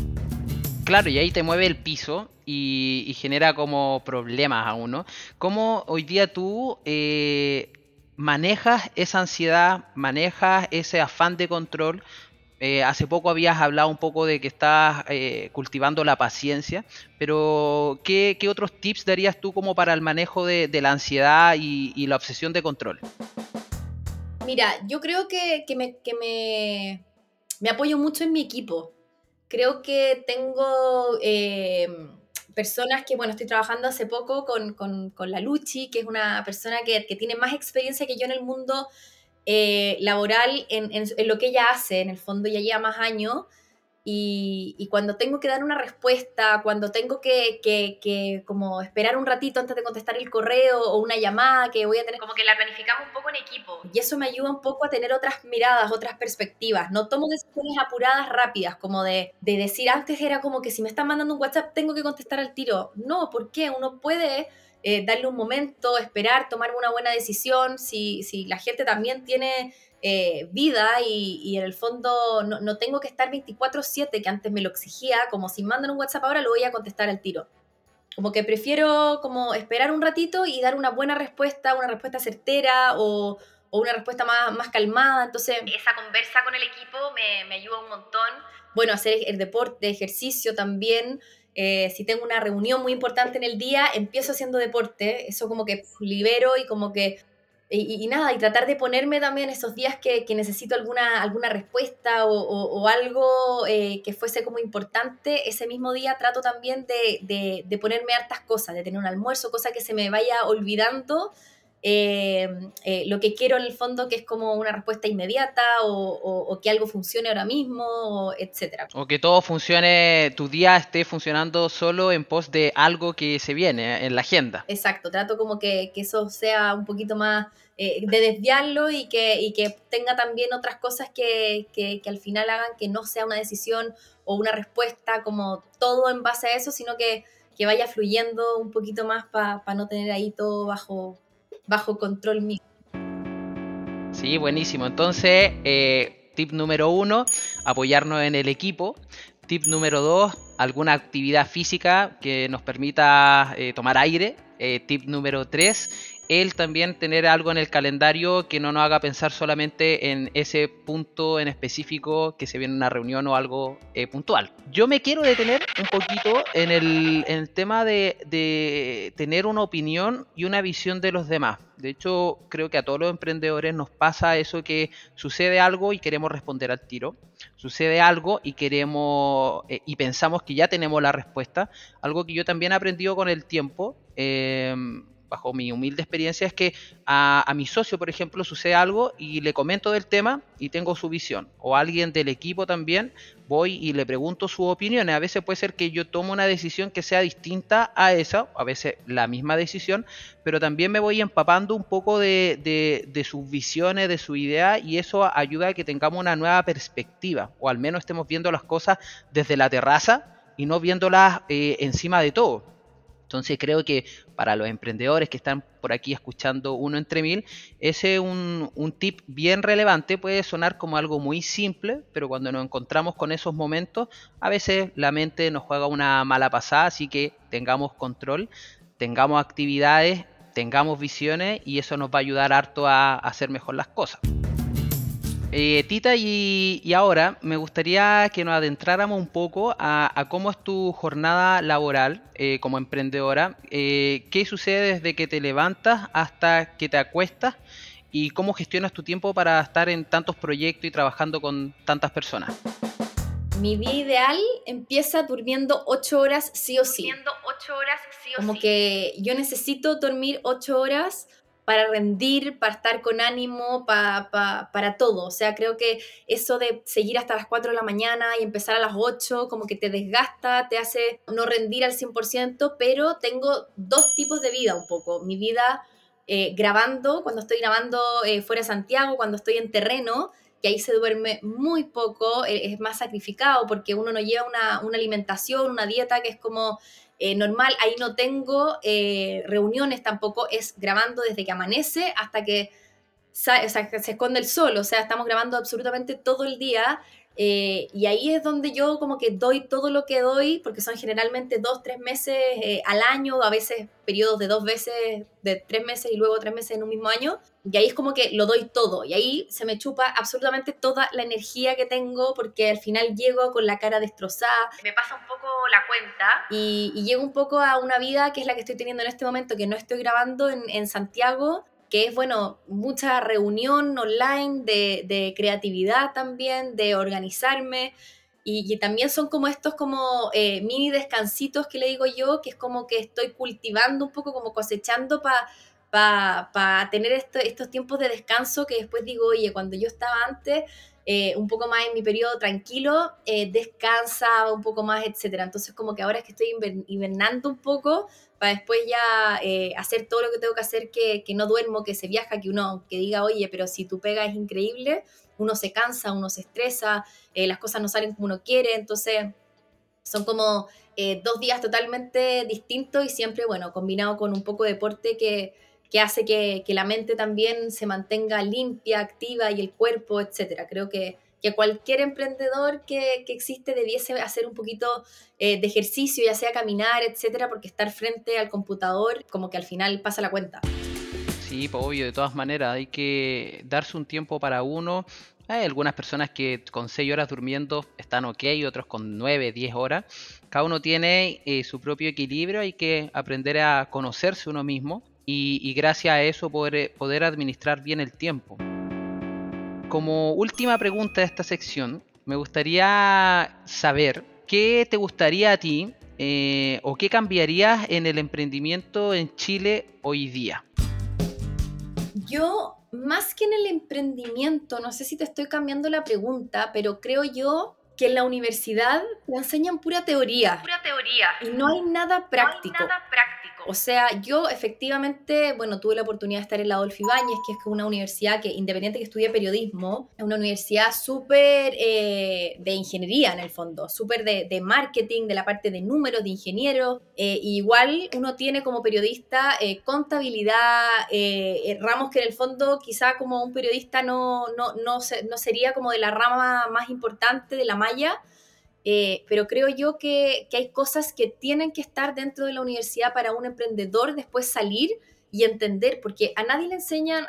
Claro, y ahí te mueve el piso y, y, genera como problemas a uno. ¿Cómo hoy día tú eh, manejas esa ansiedad, manejas ese afán de control? Eh, hace poco habías hablado un poco de que estás eh, cultivando la paciencia, pero ¿qué, ¿qué, otros tips darías tú como para el manejo de, la ansiedad y, la obsesión de control? Mira, yo creo que, me, apoyo mucho en mi equipo. Creo que tengo eh, personas que, bueno, estoy trabajando hace poco con, con, la Luchi, que es una persona que tiene más experiencia que yo en el mundo eh, laboral en, en, en, lo que ella hace, en el fondo ya lleva más años, y, y cuando tengo que dar una respuesta, cuando tengo que, que, que, como esperar un ratito antes de contestar el correo o una llamada que voy a tener... Como que la planificamos un poco en equipo. Y eso me ayuda un poco a tener otras miradas, otras perspectivas. No tomo decisiones apuradas, rápidas, como de, de decir, antes era como que si me están mandando un WhatsApp tengo que contestar al tiro. No, ¿por qué? Uno puede eh, darle un momento, esperar, tomar una buena decisión, si, si la gente también tiene eh, vida y, y, en el fondo no, no tengo que estar 24/7, que antes me lo exigía, como si mandan un WhatsApp ahora lo voy a contestar al tiro. Como que prefiero como esperar un ratito y dar una buena respuesta, una respuesta certera o, o una respuesta más, más calmada. Entonces, esa conversa con el equipo me, me ayuda un montón. Bueno, hacer el deporte, ejercicio también. Eh, si tengo una reunión muy importante en el día, empiezo haciendo deporte, eso como que libero y como que, y, y nada, y tratar de ponerme también esos días que, que necesito alguna, alguna respuesta o, o, o algo eh, que fuese como importante, ese mismo día trato también de, de, de, ponerme hartas cosas, de tener un almuerzo, cosa que se me vaya olvidando. Eh, eh, lo que quiero en el fondo que es como una respuesta inmediata o, o, o que algo funcione ahora mismo, etcétera. O que todo funcione, tu día esté funcionando solo en pos de algo que se viene en la agenda. Exacto, trato como que, que eso sea un poquito más eh, de desviarlo y que, y que tenga también otras cosas que, que, que al final hagan que no sea una decisión o una respuesta como todo en base a eso, sino que, que vaya fluyendo un poquito más para pa no tener ahí todo bajo, bajo control mío. Sí, buenísimo. Entonces, eh, tip número uno, apoyarnos en el equipo. Tip número dos, alguna actividad física que nos permita eh, tomar aire. Eh, tip número tres, el también tener algo en el calendario que no nos haga pensar solamente en ese punto en específico que se viene una reunión o algo eh, puntual. Yo me quiero detener un poquito en el, tema de, de, tener una opinión y una visión de los demás. De hecho, creo que a todos los emprendedores nos pasa eso que sucede algo y queremos responder al tiro. Sucede algo y queremos eh, y pensamos que ya tenemos la respuesta. Algo que yo también he aprendido con el tiempo. Eh, bajo mi humilde experiencia, es que a, mi socio, por ejemplo, sucede algo y le comento del tema y tengo su visión. O alguien del equipo también, voy y le pregunto sus opiniones. A veces puede ser que yo tome una decisión que sea distinta a esa, a veces la misma decisión, pero también me voy empapando un poco de, de, de sus visiones, de su idea, y eso ayuda a que tengamos una nueva perspectiva, o al menos estemos viendo las cosas desde la terraza y no viéndolas eh, encima de todo. Entonces creo que para los emprendedores que están por aquí escuchando uno entre mil, ese un, un tip bien relevante puede sonar como algo muy simple, pero cuando nos encontramos con esos momentos, a veces la mente nos juega una mala pasada, así que tengamos control, tengamos actividades, tengamos visiones y eso nos va a ayudar harto a hacer mejor las cosas. Eh, Tita, y, y, ahora me gustaría que nos adentráramos un poco a, a cómo es tu jornada laboral eh, como emprendedora. Eh, ¿Qué sucede desde que te levantas hasta que te acuestas? ¿Y cómo gestionas tu tiempo para estar en tantos proyectos y trabajando con tantas personas? Mi día ideal empieza durmiendo 8 horas sí o sí. Durmiendo 8 horas sí o Como sí. que yo necesito dormir 8 horas para rendir, para estar con ánimo, para, para, para, todo. O sea, creo que eso de seguir hasta las 4 de la mañana y empezar a las 8, como que te desgasta, te hace no rendir al 100%, pero tengo dos tipos de vida un poco. Mi vida eh, grabando, cuando estoy grabando eh, fuera de Santiago, cuando estoy en terreno, que ahí se duerme muy poco, eh, es más sacrificado porque uno no lleva una, una alimentación, una dieta que es como eh, normal, ahí no tengo eh, reuniones tampoco, es grabando desde que amanece hasta que se esconde el sol, o sea, estamos grabando absolutamente todo el día. Eh, y ahí es donde yo como que doy todo lo que doy, porque son generalmente dos, tres meses eh, al año, a veces periodos de dos veces, de tres meses y luego tres meses en un mismo año. Y ahí es como que lo doy todo. Y ahí se me chupa absolutamente toda la energía que tengo, porque al final llego con la cara destrozada, Me pasa un poco la cuenta. y, y llego un poco a una vida que es la que estoy teniendo en este momento, que no estoy grabando en, en Santiago, que es, bueno, mucha reunión online de, creatividad también, de organizarme. Y, también son como estos como eh, mini descansitos que le digo yo, que es como que estoy cultivando un poco, como cosechando para pa, tener esto- estos tiempos de descanso que después digo, oye, cuando yo estaba antes, eh, un poco más en mi periodo tranquilo, eh, descansa un poco más, etcétera. Entonces como que ahora es que estoy hibernando un poco para después ya eh, hacer todo lo que tengo que hacer, que, que no duermo, que se viaja, que uno que diga, oye, pero si tu pega es increíble, uno se cansa, uno se estresa, las cosas no salen como uno quiere, entonces son como dos días totalmente distintos y siempre, bueno, combinado con un poco de deporte que, que hace que, la mente también se mantenga limpia, activa y el cuerpo, etcétera. Creo que, que cualquier emprendedor que, que existe debiese hacer un poquito eh, de ejercicio, ya sea caminar, etcétera, porque estar frente al computador como que al final pasa la cuenta. Sí, pues, obvio, de todas maneras, hay que darse un tiempo para uno. Hay algunas personas que con 6 horas durmiendo están ok, otros con 9, 10 horas. Cada uno tiene eh, su propio equilibrio, hay que aprender a conocerse uno mismo y, y gracias a eso poder, eh, poder administrar bien el tiempo. Como última pregunta de esta sección, me gustaría saber qué te gustaría a ti eh, o qué cambiarías en el emprendimiento en Chile hoy día. Yo, más que en el emprendimiento, no sé si te estoy cambiando la pregunta, pero creo yo que en la universidad te enseñan pura teoría Pura teoría. y no hay nada práctico. No hay nada práctico. O sea, yo efectivamente, bueno, tuve la oportunidad de estar en la Adolfo Ibáñez, que es una universidad que, independiente que estudie periodismo, es una universidad súper eh, de ingeniería en el fondo, súper de, de marketing, de la parte de números, de ingenieros. Eh, igual uno tiene como periodista eh, contabilidad, eh, eh, ramos que en el fondo quizá como un periodista no, no, no, se- no sería como de la rama más importante de la malla. Eh, pero creo yo que, hay cosas que tienen que estar dentro de la universidad para un emprendedor después salir y entender, porque a nadie le enseñan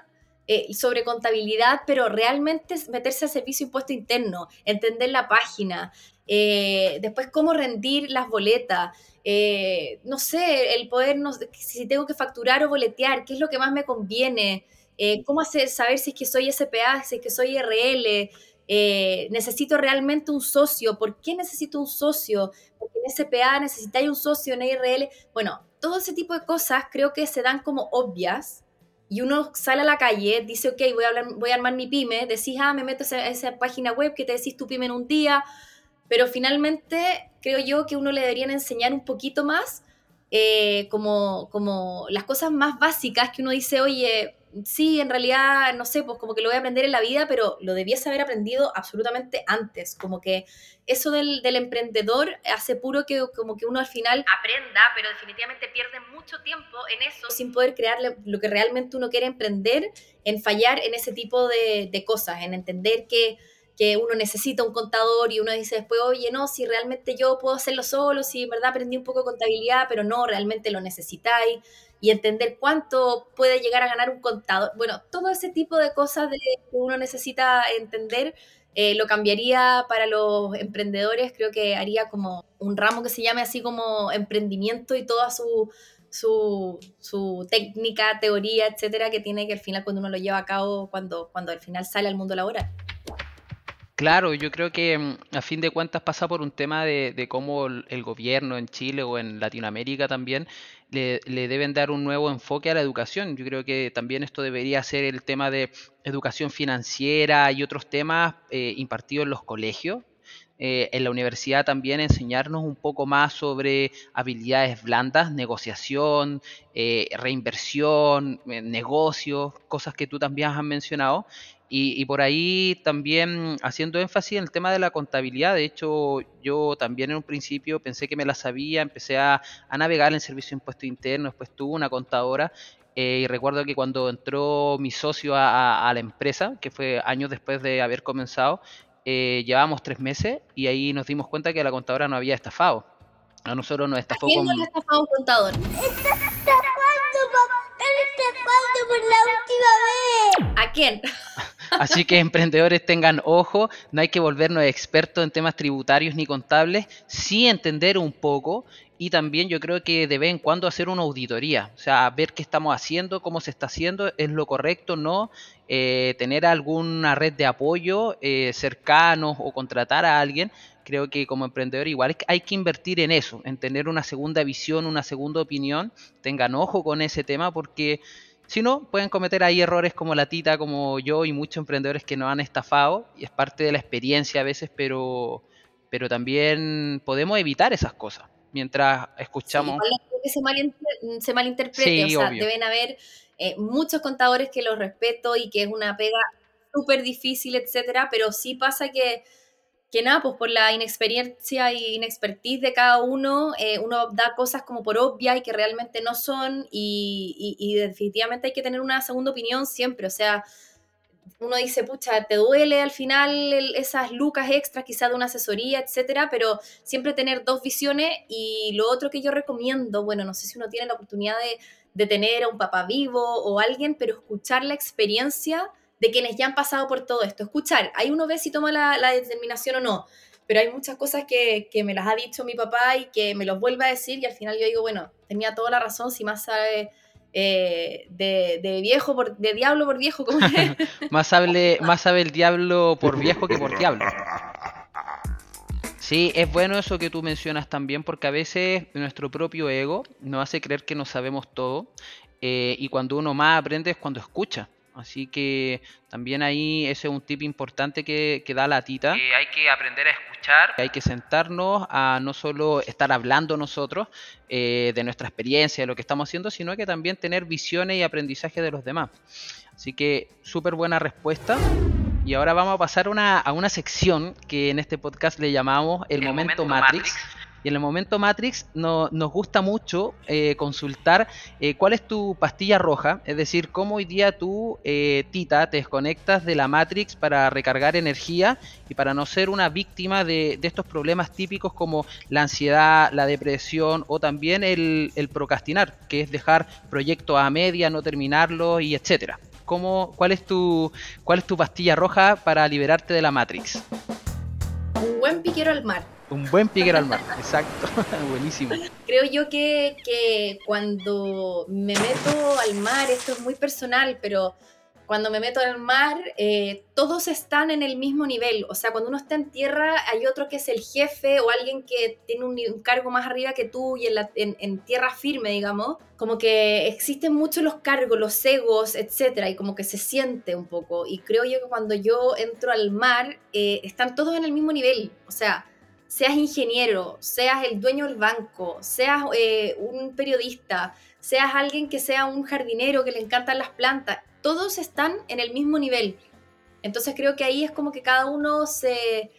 eh, sobre contabilidad, pero realmente meterse al servicio impuesto interno, entender la página, eh, después cómo rendir las boletas, eh, no sé, el poder, no si tengo que facturar o boletear, qué es lo que más me conviene, eh, cómo hacer, saber si es que soy SPA, si es que soy RL, eh, necesito realmente un socio. ¿Por qué necesito un socio? Porque en SPA necesitáis un socio, en IRL. Bueno, todo ese tipo de cosas creo que se dan como obvias. Y uno sale a la calle, dice, ok, voy a, hablar, voy a armar mi pyme, decís, ah, me meto a esa página web que te decís tu pyme en un día, pero finalmente creo yo que uno le deberían enseñar un poquito más eh, como, como las cosas más básicas que uno dice, oye, sí, en realidad, no sé, pues como que lo voy a aprender en la vida, pero lo debiese haber aprendido absolutamente antes, como que eso del, del emprendedor hace puro que como que uno al final Aprenda, pero definitivamente pierde mucho tiempo en eso. sin poder crear lo que realmente uno quiere emprender, en fallar en ese tipo de, de cosas, en entender que, que uno necesita un contador y uno dice después, oye, no, si realmente yo puedo hacerlo solo, si en verdad aprendí un poco de contabilidad, pero no, realmente lo necesitáis, y entender cuánto puede llegar a ganar un contador. Bueno, todo ese tipo de cosas de, que uno necesita entender. eh, lo cambiaría para los emprendedores, creo que haría como un ramo que se llame así como emprendimiento y toda su, su, su técnica, teoría, etcétera, que tiene que al final cuando uno lo lleva a cabo, cuando, cuando al final sale al mundo laboral. Claro, yo creo que mm, a fin de cuentas pasa por un tema de, de cómo el gobierno en Chile o en Latinoamérica también le, deben dar un nuevo enfoque a la educación. Yo creo que también esto debería ser el tema de educación financiera y otros temas eh, impartidos en los colegios. Eh, en la universidad también enseñarnos un poco más sobre habilidades blandas, negociación, eh, reinversión, negocios, cosas que tú también has mencionado Y, y por ahí también haciendo énfasis en el tema de la contabilidad, de hecho yo también en un principio pensé que me la sabía, empecé a, a navegar en el servicio de impuesto interno, después tuve una contadora eh, y recuerdo que cuando entró mi socio a, a- a la empresa, que fue años después de haber comenzado, eh, llevábamos tres meses y ahí nos dimos cuenta que la contadora no había estafado. A nosotros nos ¿A estafó quién con... no le ha estafado un contador? ¿A quién? (laughs) Así que emprendedores tengan ojo, no hay que volvernos expertos en temas tributarios ni contables, sí entender un poco y también yo creo que de vez en cuando hacer una auditoría, o sea, ver qué estamos haciendo, cómo se está haciendo, es lo correcto, no Eh, tener alguna red de apoyo eh, cercanos o contratar a alguien. Creo que como emprendedor igual hay que invertir en eso, en tener una segunda visión, una segunda opinión. Tengan ojo con ese tema porque si no, pueden cometer ahí errores como la Tita, como yo y muchos emprendedores que nos han estafado, y es parte de la experiencia a veces, pero, pero también podemos evitar esas cosas mientras Sí, escuchamos. creo que se, malinter- se malinterprete, Sí, o sea, obvio. deben haber eh, muchos contadores que los respeto y que es una pega súper difícil, etcétera, pero sí pasa que, que nada, pues por la inexperiencia y inexpertise de cada uno, eh, uno da cosas como por obvia y que realmente no son, y, definitivamente hay que tener una segunda opinión siempre, o sea, uno dice, pucha, te duele al final esas lucas extras, quizás de una asesoría, etcétera, pero siempre tener dos visiones. Y lo otro que yo recomiendo, bueno, no sé si uno tiene la oportunidad de, de tener a un papá vivo o alguien, pero escuchar la experiencia de quienes ya han pasado por todo esto. Escuchar, ahí uno ve si toma la, la determinación o no. Pero hay muchas cosas que, que me las ha dicho mi papá y que me los vuelve a decir y al final yo digo, bueno, tenía toda la razón, si más sabe eh, de, de viejo, por, de diablo por viejo, como. (laughs) Más sabe, más sabe el diablo por viejo que por diablo. Sí, es bueno eso que tú mencionas también, porque a veces nuestro propio ego nos hace creer que no sabemos todo, eh, y cuando uno más aprende es cuando escucha. Así que también ahí ese es un tip importante que, que da la tita. hay que aprender a escuchar. Hay que sentarnos a no solo estar hablando nosotros eh, de nuestra experiencia, de lo que estamos haciendo, sino que también tener visiones y aprendizaje de los demás. Así que súper buena respuesta. Y ahora vamos a pasar una- a una sección que en este podcast le llamamos el, momento, Matrix. Y en el momento Matrix no- nos gusta mucho eh, consultar eh, cuál es tu pastilla roja, es decir, cómo hoy día tú, eh, Tita, te desconectas de la Matrix para recargar energía y para no ser una víctima de, estos problemas típicos como la ansiedad, la depresión o también el, el procrastinar, que es dejar proyectos a media, no terminarlos y etcétera. ¿Cómo, cuál, es tu, ¿Cuál es tu pastilla roja para liberarte de la Matrix? Un buen piquero al mar. Un buen piquero al mar, exacto, (laughs) buenísimo. Creo yo que, que cuando me meto al mar, esto es muy personal, pero cuando me meto al mar, eh, todos están en el mismo nivel. O sea, cuando uno está en tierra, hay otro que es el jefe o alguien que tiene un, un cargo más arriba que tú y en, la- en- en tierra firme, digamos. Como que existen muchos los cargos, los egos, etcétera, y como que se siente un poco. Y creo yo que cuando yo entro al mar, eh, están todos en el mismo nivel. O sea, seas ingeniero, seas el dueño del banco, seas eh, un periodista, seas alguien que sea un jardinero que le encantan las plantas, todos están en el mismo nivel. Entonces creo que ahí es como que cada uno se,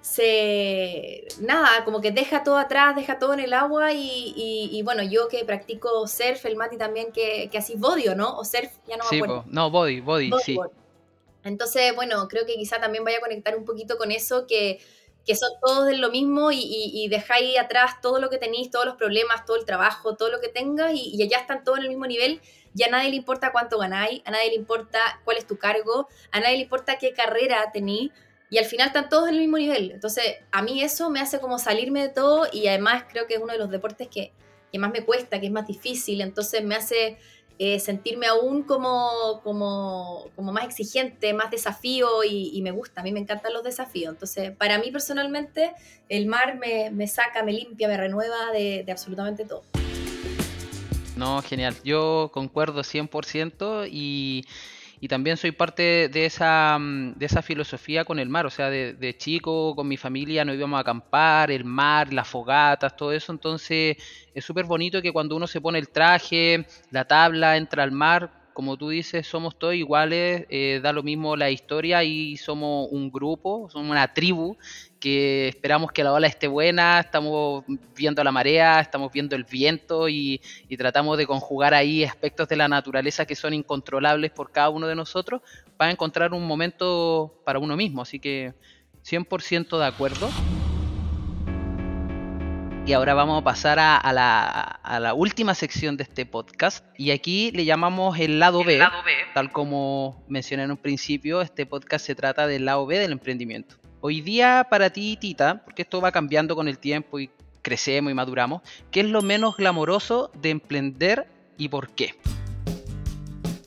se nada, como que deja todo atrás, deja todo en el agua y, y- y bueno, yo que practico surf, el Mati también que, que así bodio, ¿no? O surf, ya no me Sí, acuerdo. po. no, body, body, sí. Bodyboard. Entonces, bueno, creo que quizá también vaya a conectar un poquito con eso, que, que son todos de lo mismo y, y, dejáis atrás todo lo que tenéis, todos los problemas, todo el trabajo, todo lo que tengas y, y allá están todos en el mismo nivel. Y a nadie le importa cuánto ganáis, a nadie le importa cuál es tu cargo, a nadie le importa qué carrera tenéis. Y al final están todos en el mismo nivel. Entonces, a mí eso me hace como salirme de todo y además creo que es uno de los deportes que, que más me cuesta, que es más difícil. Entonces me hace eh, sentirme aún como, como, como más exigente, más desafío y, me gusta, a mí me encantan los desafíos. Entonces, para mí personalmente, el mar me, me saca, me limpia, me renueva de, de absolutamente todo. No, genial. Yo concuerdo 100% y, y también soy parte de esa, mm, de esa filosofía con el mar. O sea, de, chico con mi familia nos íbamos a acampar, el mar, las fogatas, todo eso. Entonces es súper bonito que cuando uno se pone el traje, la tabla, entra al mar, como tú dices, somos todos iguales, eh, da lo mismo la historia y somos un grupo, somos una tribu que esperamos que la ola esté buena, estamos viendo la marea, estamos viendo el viento y, y tratamos de conjugar ahí aspectos de la naturaleza que son incontrolables por cada uno de nosotros para encontrar un momento para uno mismo. Así que 100% de acuerdo. Y ahora vamos a pasar a, a la, a la última sección de este podcast. Y aquí le llamamos el lado, B, Tal como mencioné en un principio, este podcast se trata del lado B del emprendimiento. Hoy día para ti, Tita, porque esto va cambiando con el tiempo y crecemos y maduramos, ¿qué es lo menos glamoroso de emprender y por qué?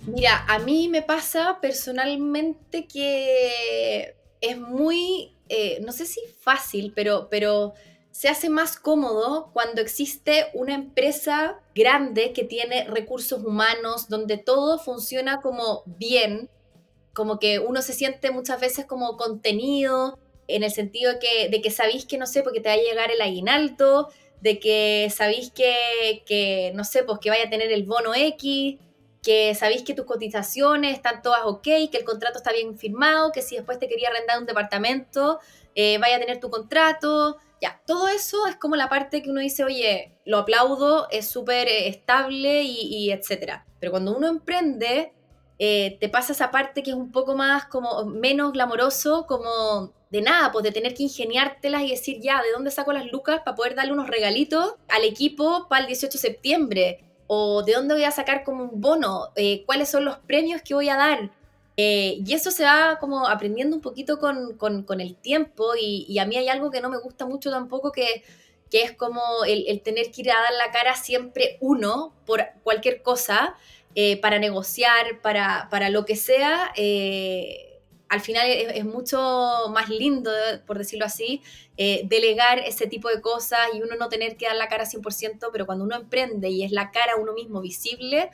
Mira, a mí me pasa personalmente que es muy, eh, no sé si fácil, pero, pero se hace más cómodo cuando existe una empresa grande que tiene recursos humanos, donde todo funciona como bien, como que uno se siente muchas veces como contenido, en el sentido de que, de que sabéis que, no sé, porque te va a llegar el aguinaldo, de que sabéis que, que, no sé, pues que vaya a tener el bono X, que sabéis que tus cotizaciones están todas ok, que el contrato está bien firmado, que si después te quería arrendar un departamento, eh, vaya a tener tu contrato, ya, todo eso es como la parte que uno dice, oye, lo aplaudo, es súper eh, estable y, etcétera. Pero cuando uno emprende, eh, te pasa esa parte que es un poco más como menos glamoroso, como de nada, pues de tener que ingeniártelas y decir ya, ¿de dónde saco las lucas para poder darle unos regalitos al equipo para el 18 de septiembre? ¿O de dónde voy a sacar como un bono? Eh, ¿Cuáles son los premios que voy a dar? Eh, y eso se va como aprendiendo un poquito con, con, el tiempo y, a mí hay algo que no me gusta mucho tampoco que, que es como el, tener que ir a dar la cara siempre uno por cualquier cosa eh, para negociar, para, para, lo que sea. Eh, al final es, es, mucho más lindo, por decirlo así, delegar ese tipo de cosas y uno no tener que dar la cara 100%, pero cuando uno emprende y es la cara uno mismo visible,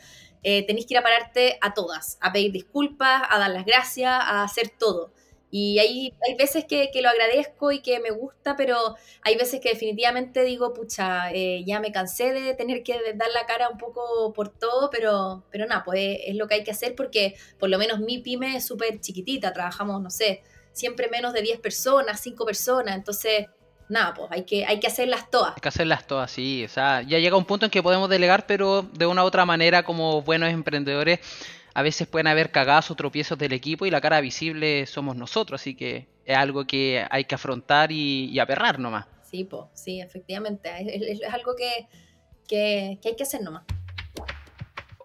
eh, que ir a pararte a todas, a pedir disculpas, a dar las gracias, a hacer todo. Y hay, hay veces que, que, lo agradezco y que me gusta, pero hay veces que definitivamente digo, pucha, eh, ya me cansé de tener que dar la cara un poco por todo, pero, pero nada, pues es lo que hay que hacer porque por lo menos mi pyme es súper chiquitita, trabajamos, no sé, siempre menos de 10 personas, 5 personas, entonces nada, pues hay que, hay que hacerlas todas. Hay que hacerlas todas, sí. O sea, ya llega un punto en que podemos delegar, pero de una u otra manera, como buenos emprendedores, a veces pueden haber cagazos o tropiezos del equipo y la cara visible somos nosotros, así que es algo que hay que afrontar y, y aperrar nomás. Sí, pues, sí, efectivamente. Es, es algo que, que, que, hay que hacer nomás.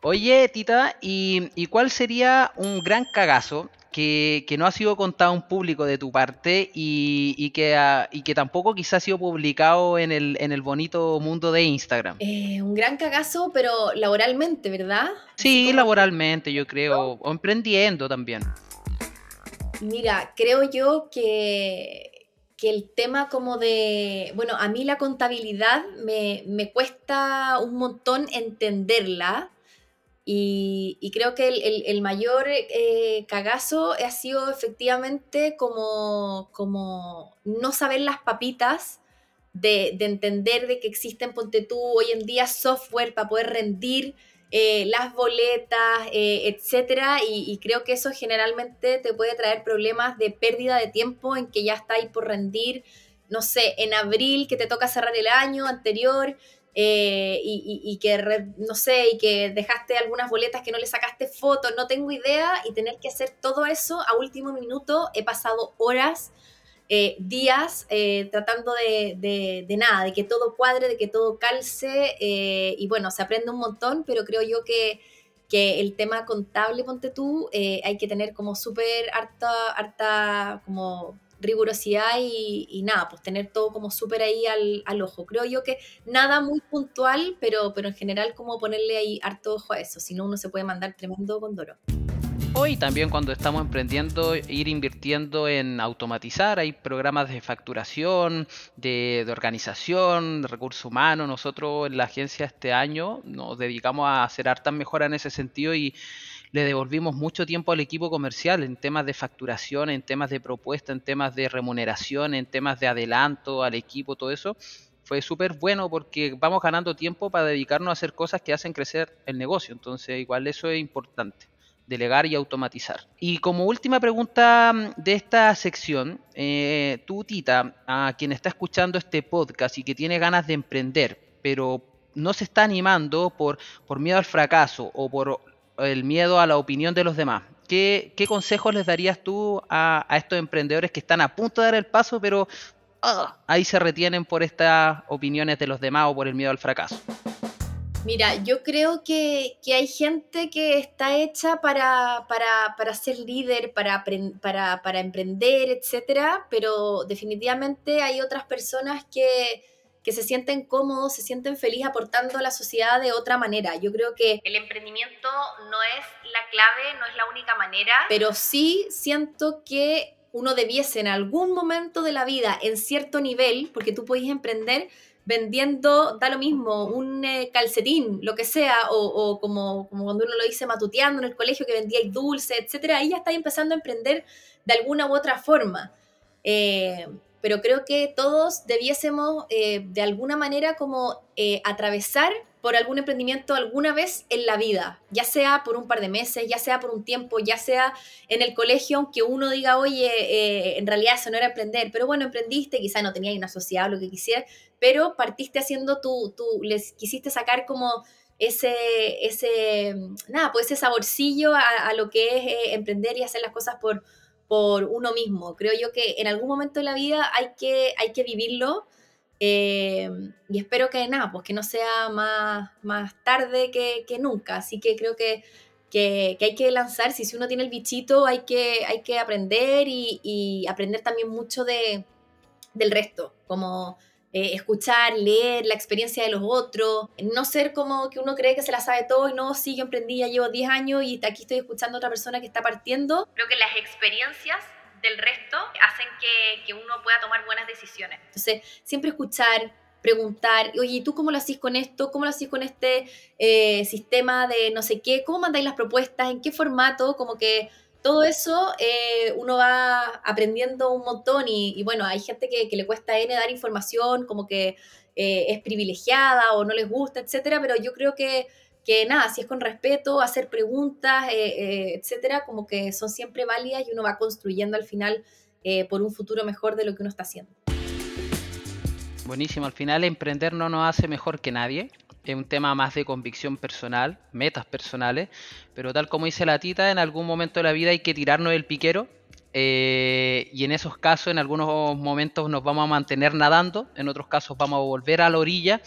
Oye, Tita, ¿y, ¿y cuál sería un gran cagazo que, que, no ha sido contado en público de tu parte y, y, que, y que tampoco quizás ha sido publicado en el, en el bonito mundo de Instagram. Eh, un gran cagazo, pero laboralmente, ¿verdad? Sí, como... laboralmente, yo creo, o emprendiendo también. Mira, creo yo que, que el tema como de, bueno, a mí la contabilidad me, me cuesta un montón entenderla y, creo que el, el, el mayor eh, cagazo ha sido efectivamente como, como no saber las papitas de, de, entender de que existen, ponte tú, hoy en día software para poder rendir eh, las boletas, eh, etcétera, y, y, creo que eso generalmente te puede traer problemas de pérdida de tiempo en que ya está ahí por rendir, no sé, en abril que te toca cerrar el año anterior, eh, y, que, no sé, y que dejaste algunas boletas que no le sacaste fotos, no tengo idea, y tener que hacer todo eso a último minuto, he pasado horas, eh, días, eh, tratando de, de, nada, de que todo cuadre, de que todo calce, y bueno, se aprende un montón, pero creo yo que, que el tema contable, ponte tú, hay que tener como súper harta, harta, como rigurosidad y, y, nada, pues tener todo como súper ahí al, al, ojo. Creo yo que nada muy puntual, pero, pero en general como ponerle ahí harto ojo a eso, si no uno se puede mandar tremendo condoro. Hoy también cuando estamos emprendiendo, ir invirtiendo en automatizar, hay programas de facturación, de, organización, de recursos humanos. Nosotros en la agencia este año nos dedicamos a hacer hartas mejoras en ese sentido y le devolvimos mucho tiempo al equipo comercial en temas de facturación, en temas de propuesta, en temas de remuneración, en temas de adelanto al equipo, todo eso fue súper bueno porque vamos ganando tiempo para dedicarnos a hacer cosas que hacen crecer el negocio. Entonces, igual eso es importante delegar y automatizar. Y como última pregunta mm, de esta sección, eh, tú, Tita, a quien está escuchando este podcast y que tiene ganas de emprender, pero no se está animando por, por miedo al fracaso o por el miedo a la opinión de los demás. ¿Qué, consejos les darías tú a, estos emprendedores que están a punto de dar el paso, pero ah, ahí se retienen por estas opiniones de los demás o por el miedo al fracaso? Mira, yo creo que, hay gente que está hecha para, para, ser líder, para, para, para emprender, etcétera, pero definitivamente hay otras personas que, que se sienten cómodos, se sienten felices aportando a la sociedad de otra manera. Yo creo que el emprendimiento no es la clave, no es la única manera. Pero sí siento que uno debiese en algún momento de la vida, en cierto nivel, porque tú puedes emprender vendiendo, da lo mismo, un eh, calcetín, lo que sea, o, como, como, cuando uno lo dice matuteando en el colegio que vendía dulce, etcétera, ahí ya está empezando a emprender de alguna u otra forma. Eh, pero creo que todos debiésemos eh, de alguna manera como eh, atravesar por algún emprendimiento alguna vez en la vida, ya sea por un par de meses, ya sea por un tiempo, ya sea en el colegio, aunque uno diga, oye, eh, en realidad eso no era emprender, pero bueno, emprendiste, quizá no tenías una sociedad o lo que quisieras, pero partiste haciendo tu, tu, les quisiste sacar como ese, ese, nada, pues ese saborcillo a lo que es emprender y hacer las cosas por, por uno mismo. Creo yo que en algún momento de la vida hay que, hay que vivirlo eh, y espero que nada, pues que no sea más, más tarde que, nunca. Así que creo que, que, hay que lanzarse. Si uno tiene el bichito, hay que, hay que aprender y, y aprender también mucho de, del resto. Como eh, escuchar, leer la experiencia de los otros, no ser como que uno cree que se la sabe todo y no, sí, yo emprendí, ya llevo 10 años y aquí estoy escuchando a otra persona que está partiendo. Creo que las experiencias del resto hacen que, que uno pueda tomar buenas decisiones. Entonces, siempre escuchar, preguntar, oye, ¿tú cómo lo hacís con esto? ¿Cómo lo hacís con este eh, sistema de no sé qué? ¿Cómo mandáis las propuestas? ¿En qué formato? Como que todo eso eh, uno va aprendiendo un montón y, bueno, hay gente que, le cuesta N dar información, como que eh, es privilegiada o no les gusta, etcétera, pero yo creo que, que nada, si es con respeto, hacer preguntas, eh, etcétera, como que son siempre válidas y uno va construyendo al final por un futuro mejor de lo que uno está haciendo. Buenísimo, al final emprender no nos hace mejor que nadie es un tema más de convicción personal, metas personales, pero tal como dice la tita, en algún momento de la vida hay que tirarnos el piquero eh, y en esos casos, en algunos momentos nos vamos a mantener nadando, en otros casos vamos a volver a la orilla,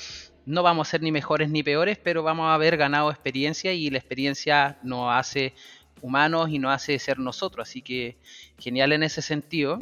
no vamos a ser ni mejores ni peores, pero vamos a haber ganado experiencia y la experiencia nos hace humanos y nos hace ser nosotros, así que genial en ese sentido.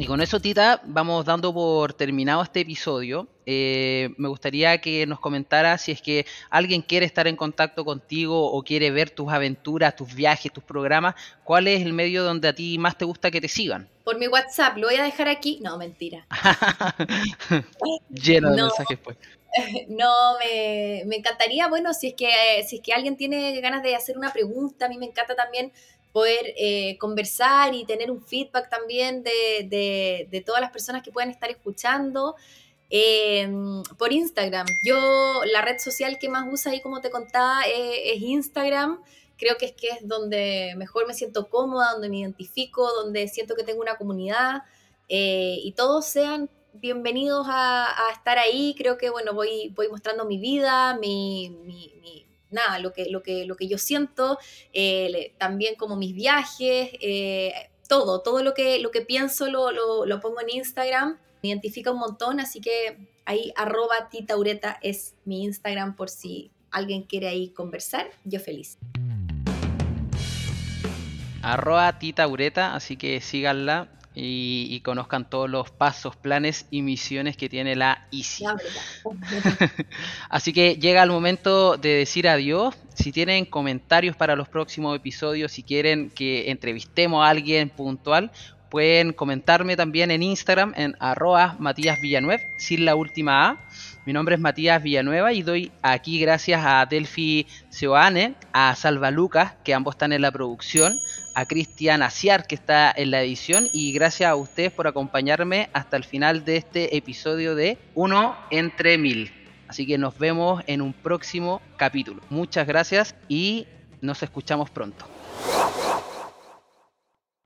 Y con eso, Tita, vamos dando por terminado este episodio. Eh, me gustaría que nos comentara si es que alguien quiere estar en contacto contigo o quiere ver tus aventuras, tus viajes, tus programas. ¿Cuál es el medio donde a ti más te gusta que te sigan? Por mi WhatsApp, lo voy a dejar aquí. No, mentira. (laughs) Lleno de mensajes, pues. (laughs) No, me, encantaría, bueno, si es, que, si es que alguien tiene ganas de hacer una pregunta, a mí me encanta también poder eh, conversar y tener un feedback también de, todas las personas que puedan estar escuchando. Em, por Instagram. Yo, la red social que más usa ahí, como te contaba, eh, es Instagram. Creo que es que es donde mejor me siento cómoda, donde me identifico, donde siento que tengo una comunidad eh, y todos sean bienvenidos a, estar ahí. Creo que, bueno, voy, voy mostrando mi vida, mi nada, lo que, lo que, lo que yo siento, eh, también como mis viajes, eh, todo, todo lo que, lo que pienso lo, lo, pongo en Instagram, me identifica un montón, así que ahí arroba titaureta es mi Instagram por si alguien quiere ahí conversar, yo feliz. Arroba titaureta, así que síganla, y, conozcan todos los pasos, planes y misiones que tiene la Easy. (laughs) Así que llega el momento de decir adiós. Si tienen comentarios para los próximos episodios, si quieren que entrevistemos a alguien puntual, pueden comentarme también en Instagram en arroba Matías Villanueva, sin la última A. Mi nombre es Matías Villanueva y doy aquí gracias a Delphi Seoane, a Salva Lucas, que ambos están en la producción, a Cristian Aciar que está en la edición y gracias a ustedes por acompañarme hasta el final de este episodio de Uno entre Mil. Así que nos vemos en un próximo capítulo. Muchas gracias y nos escuchamos pronto.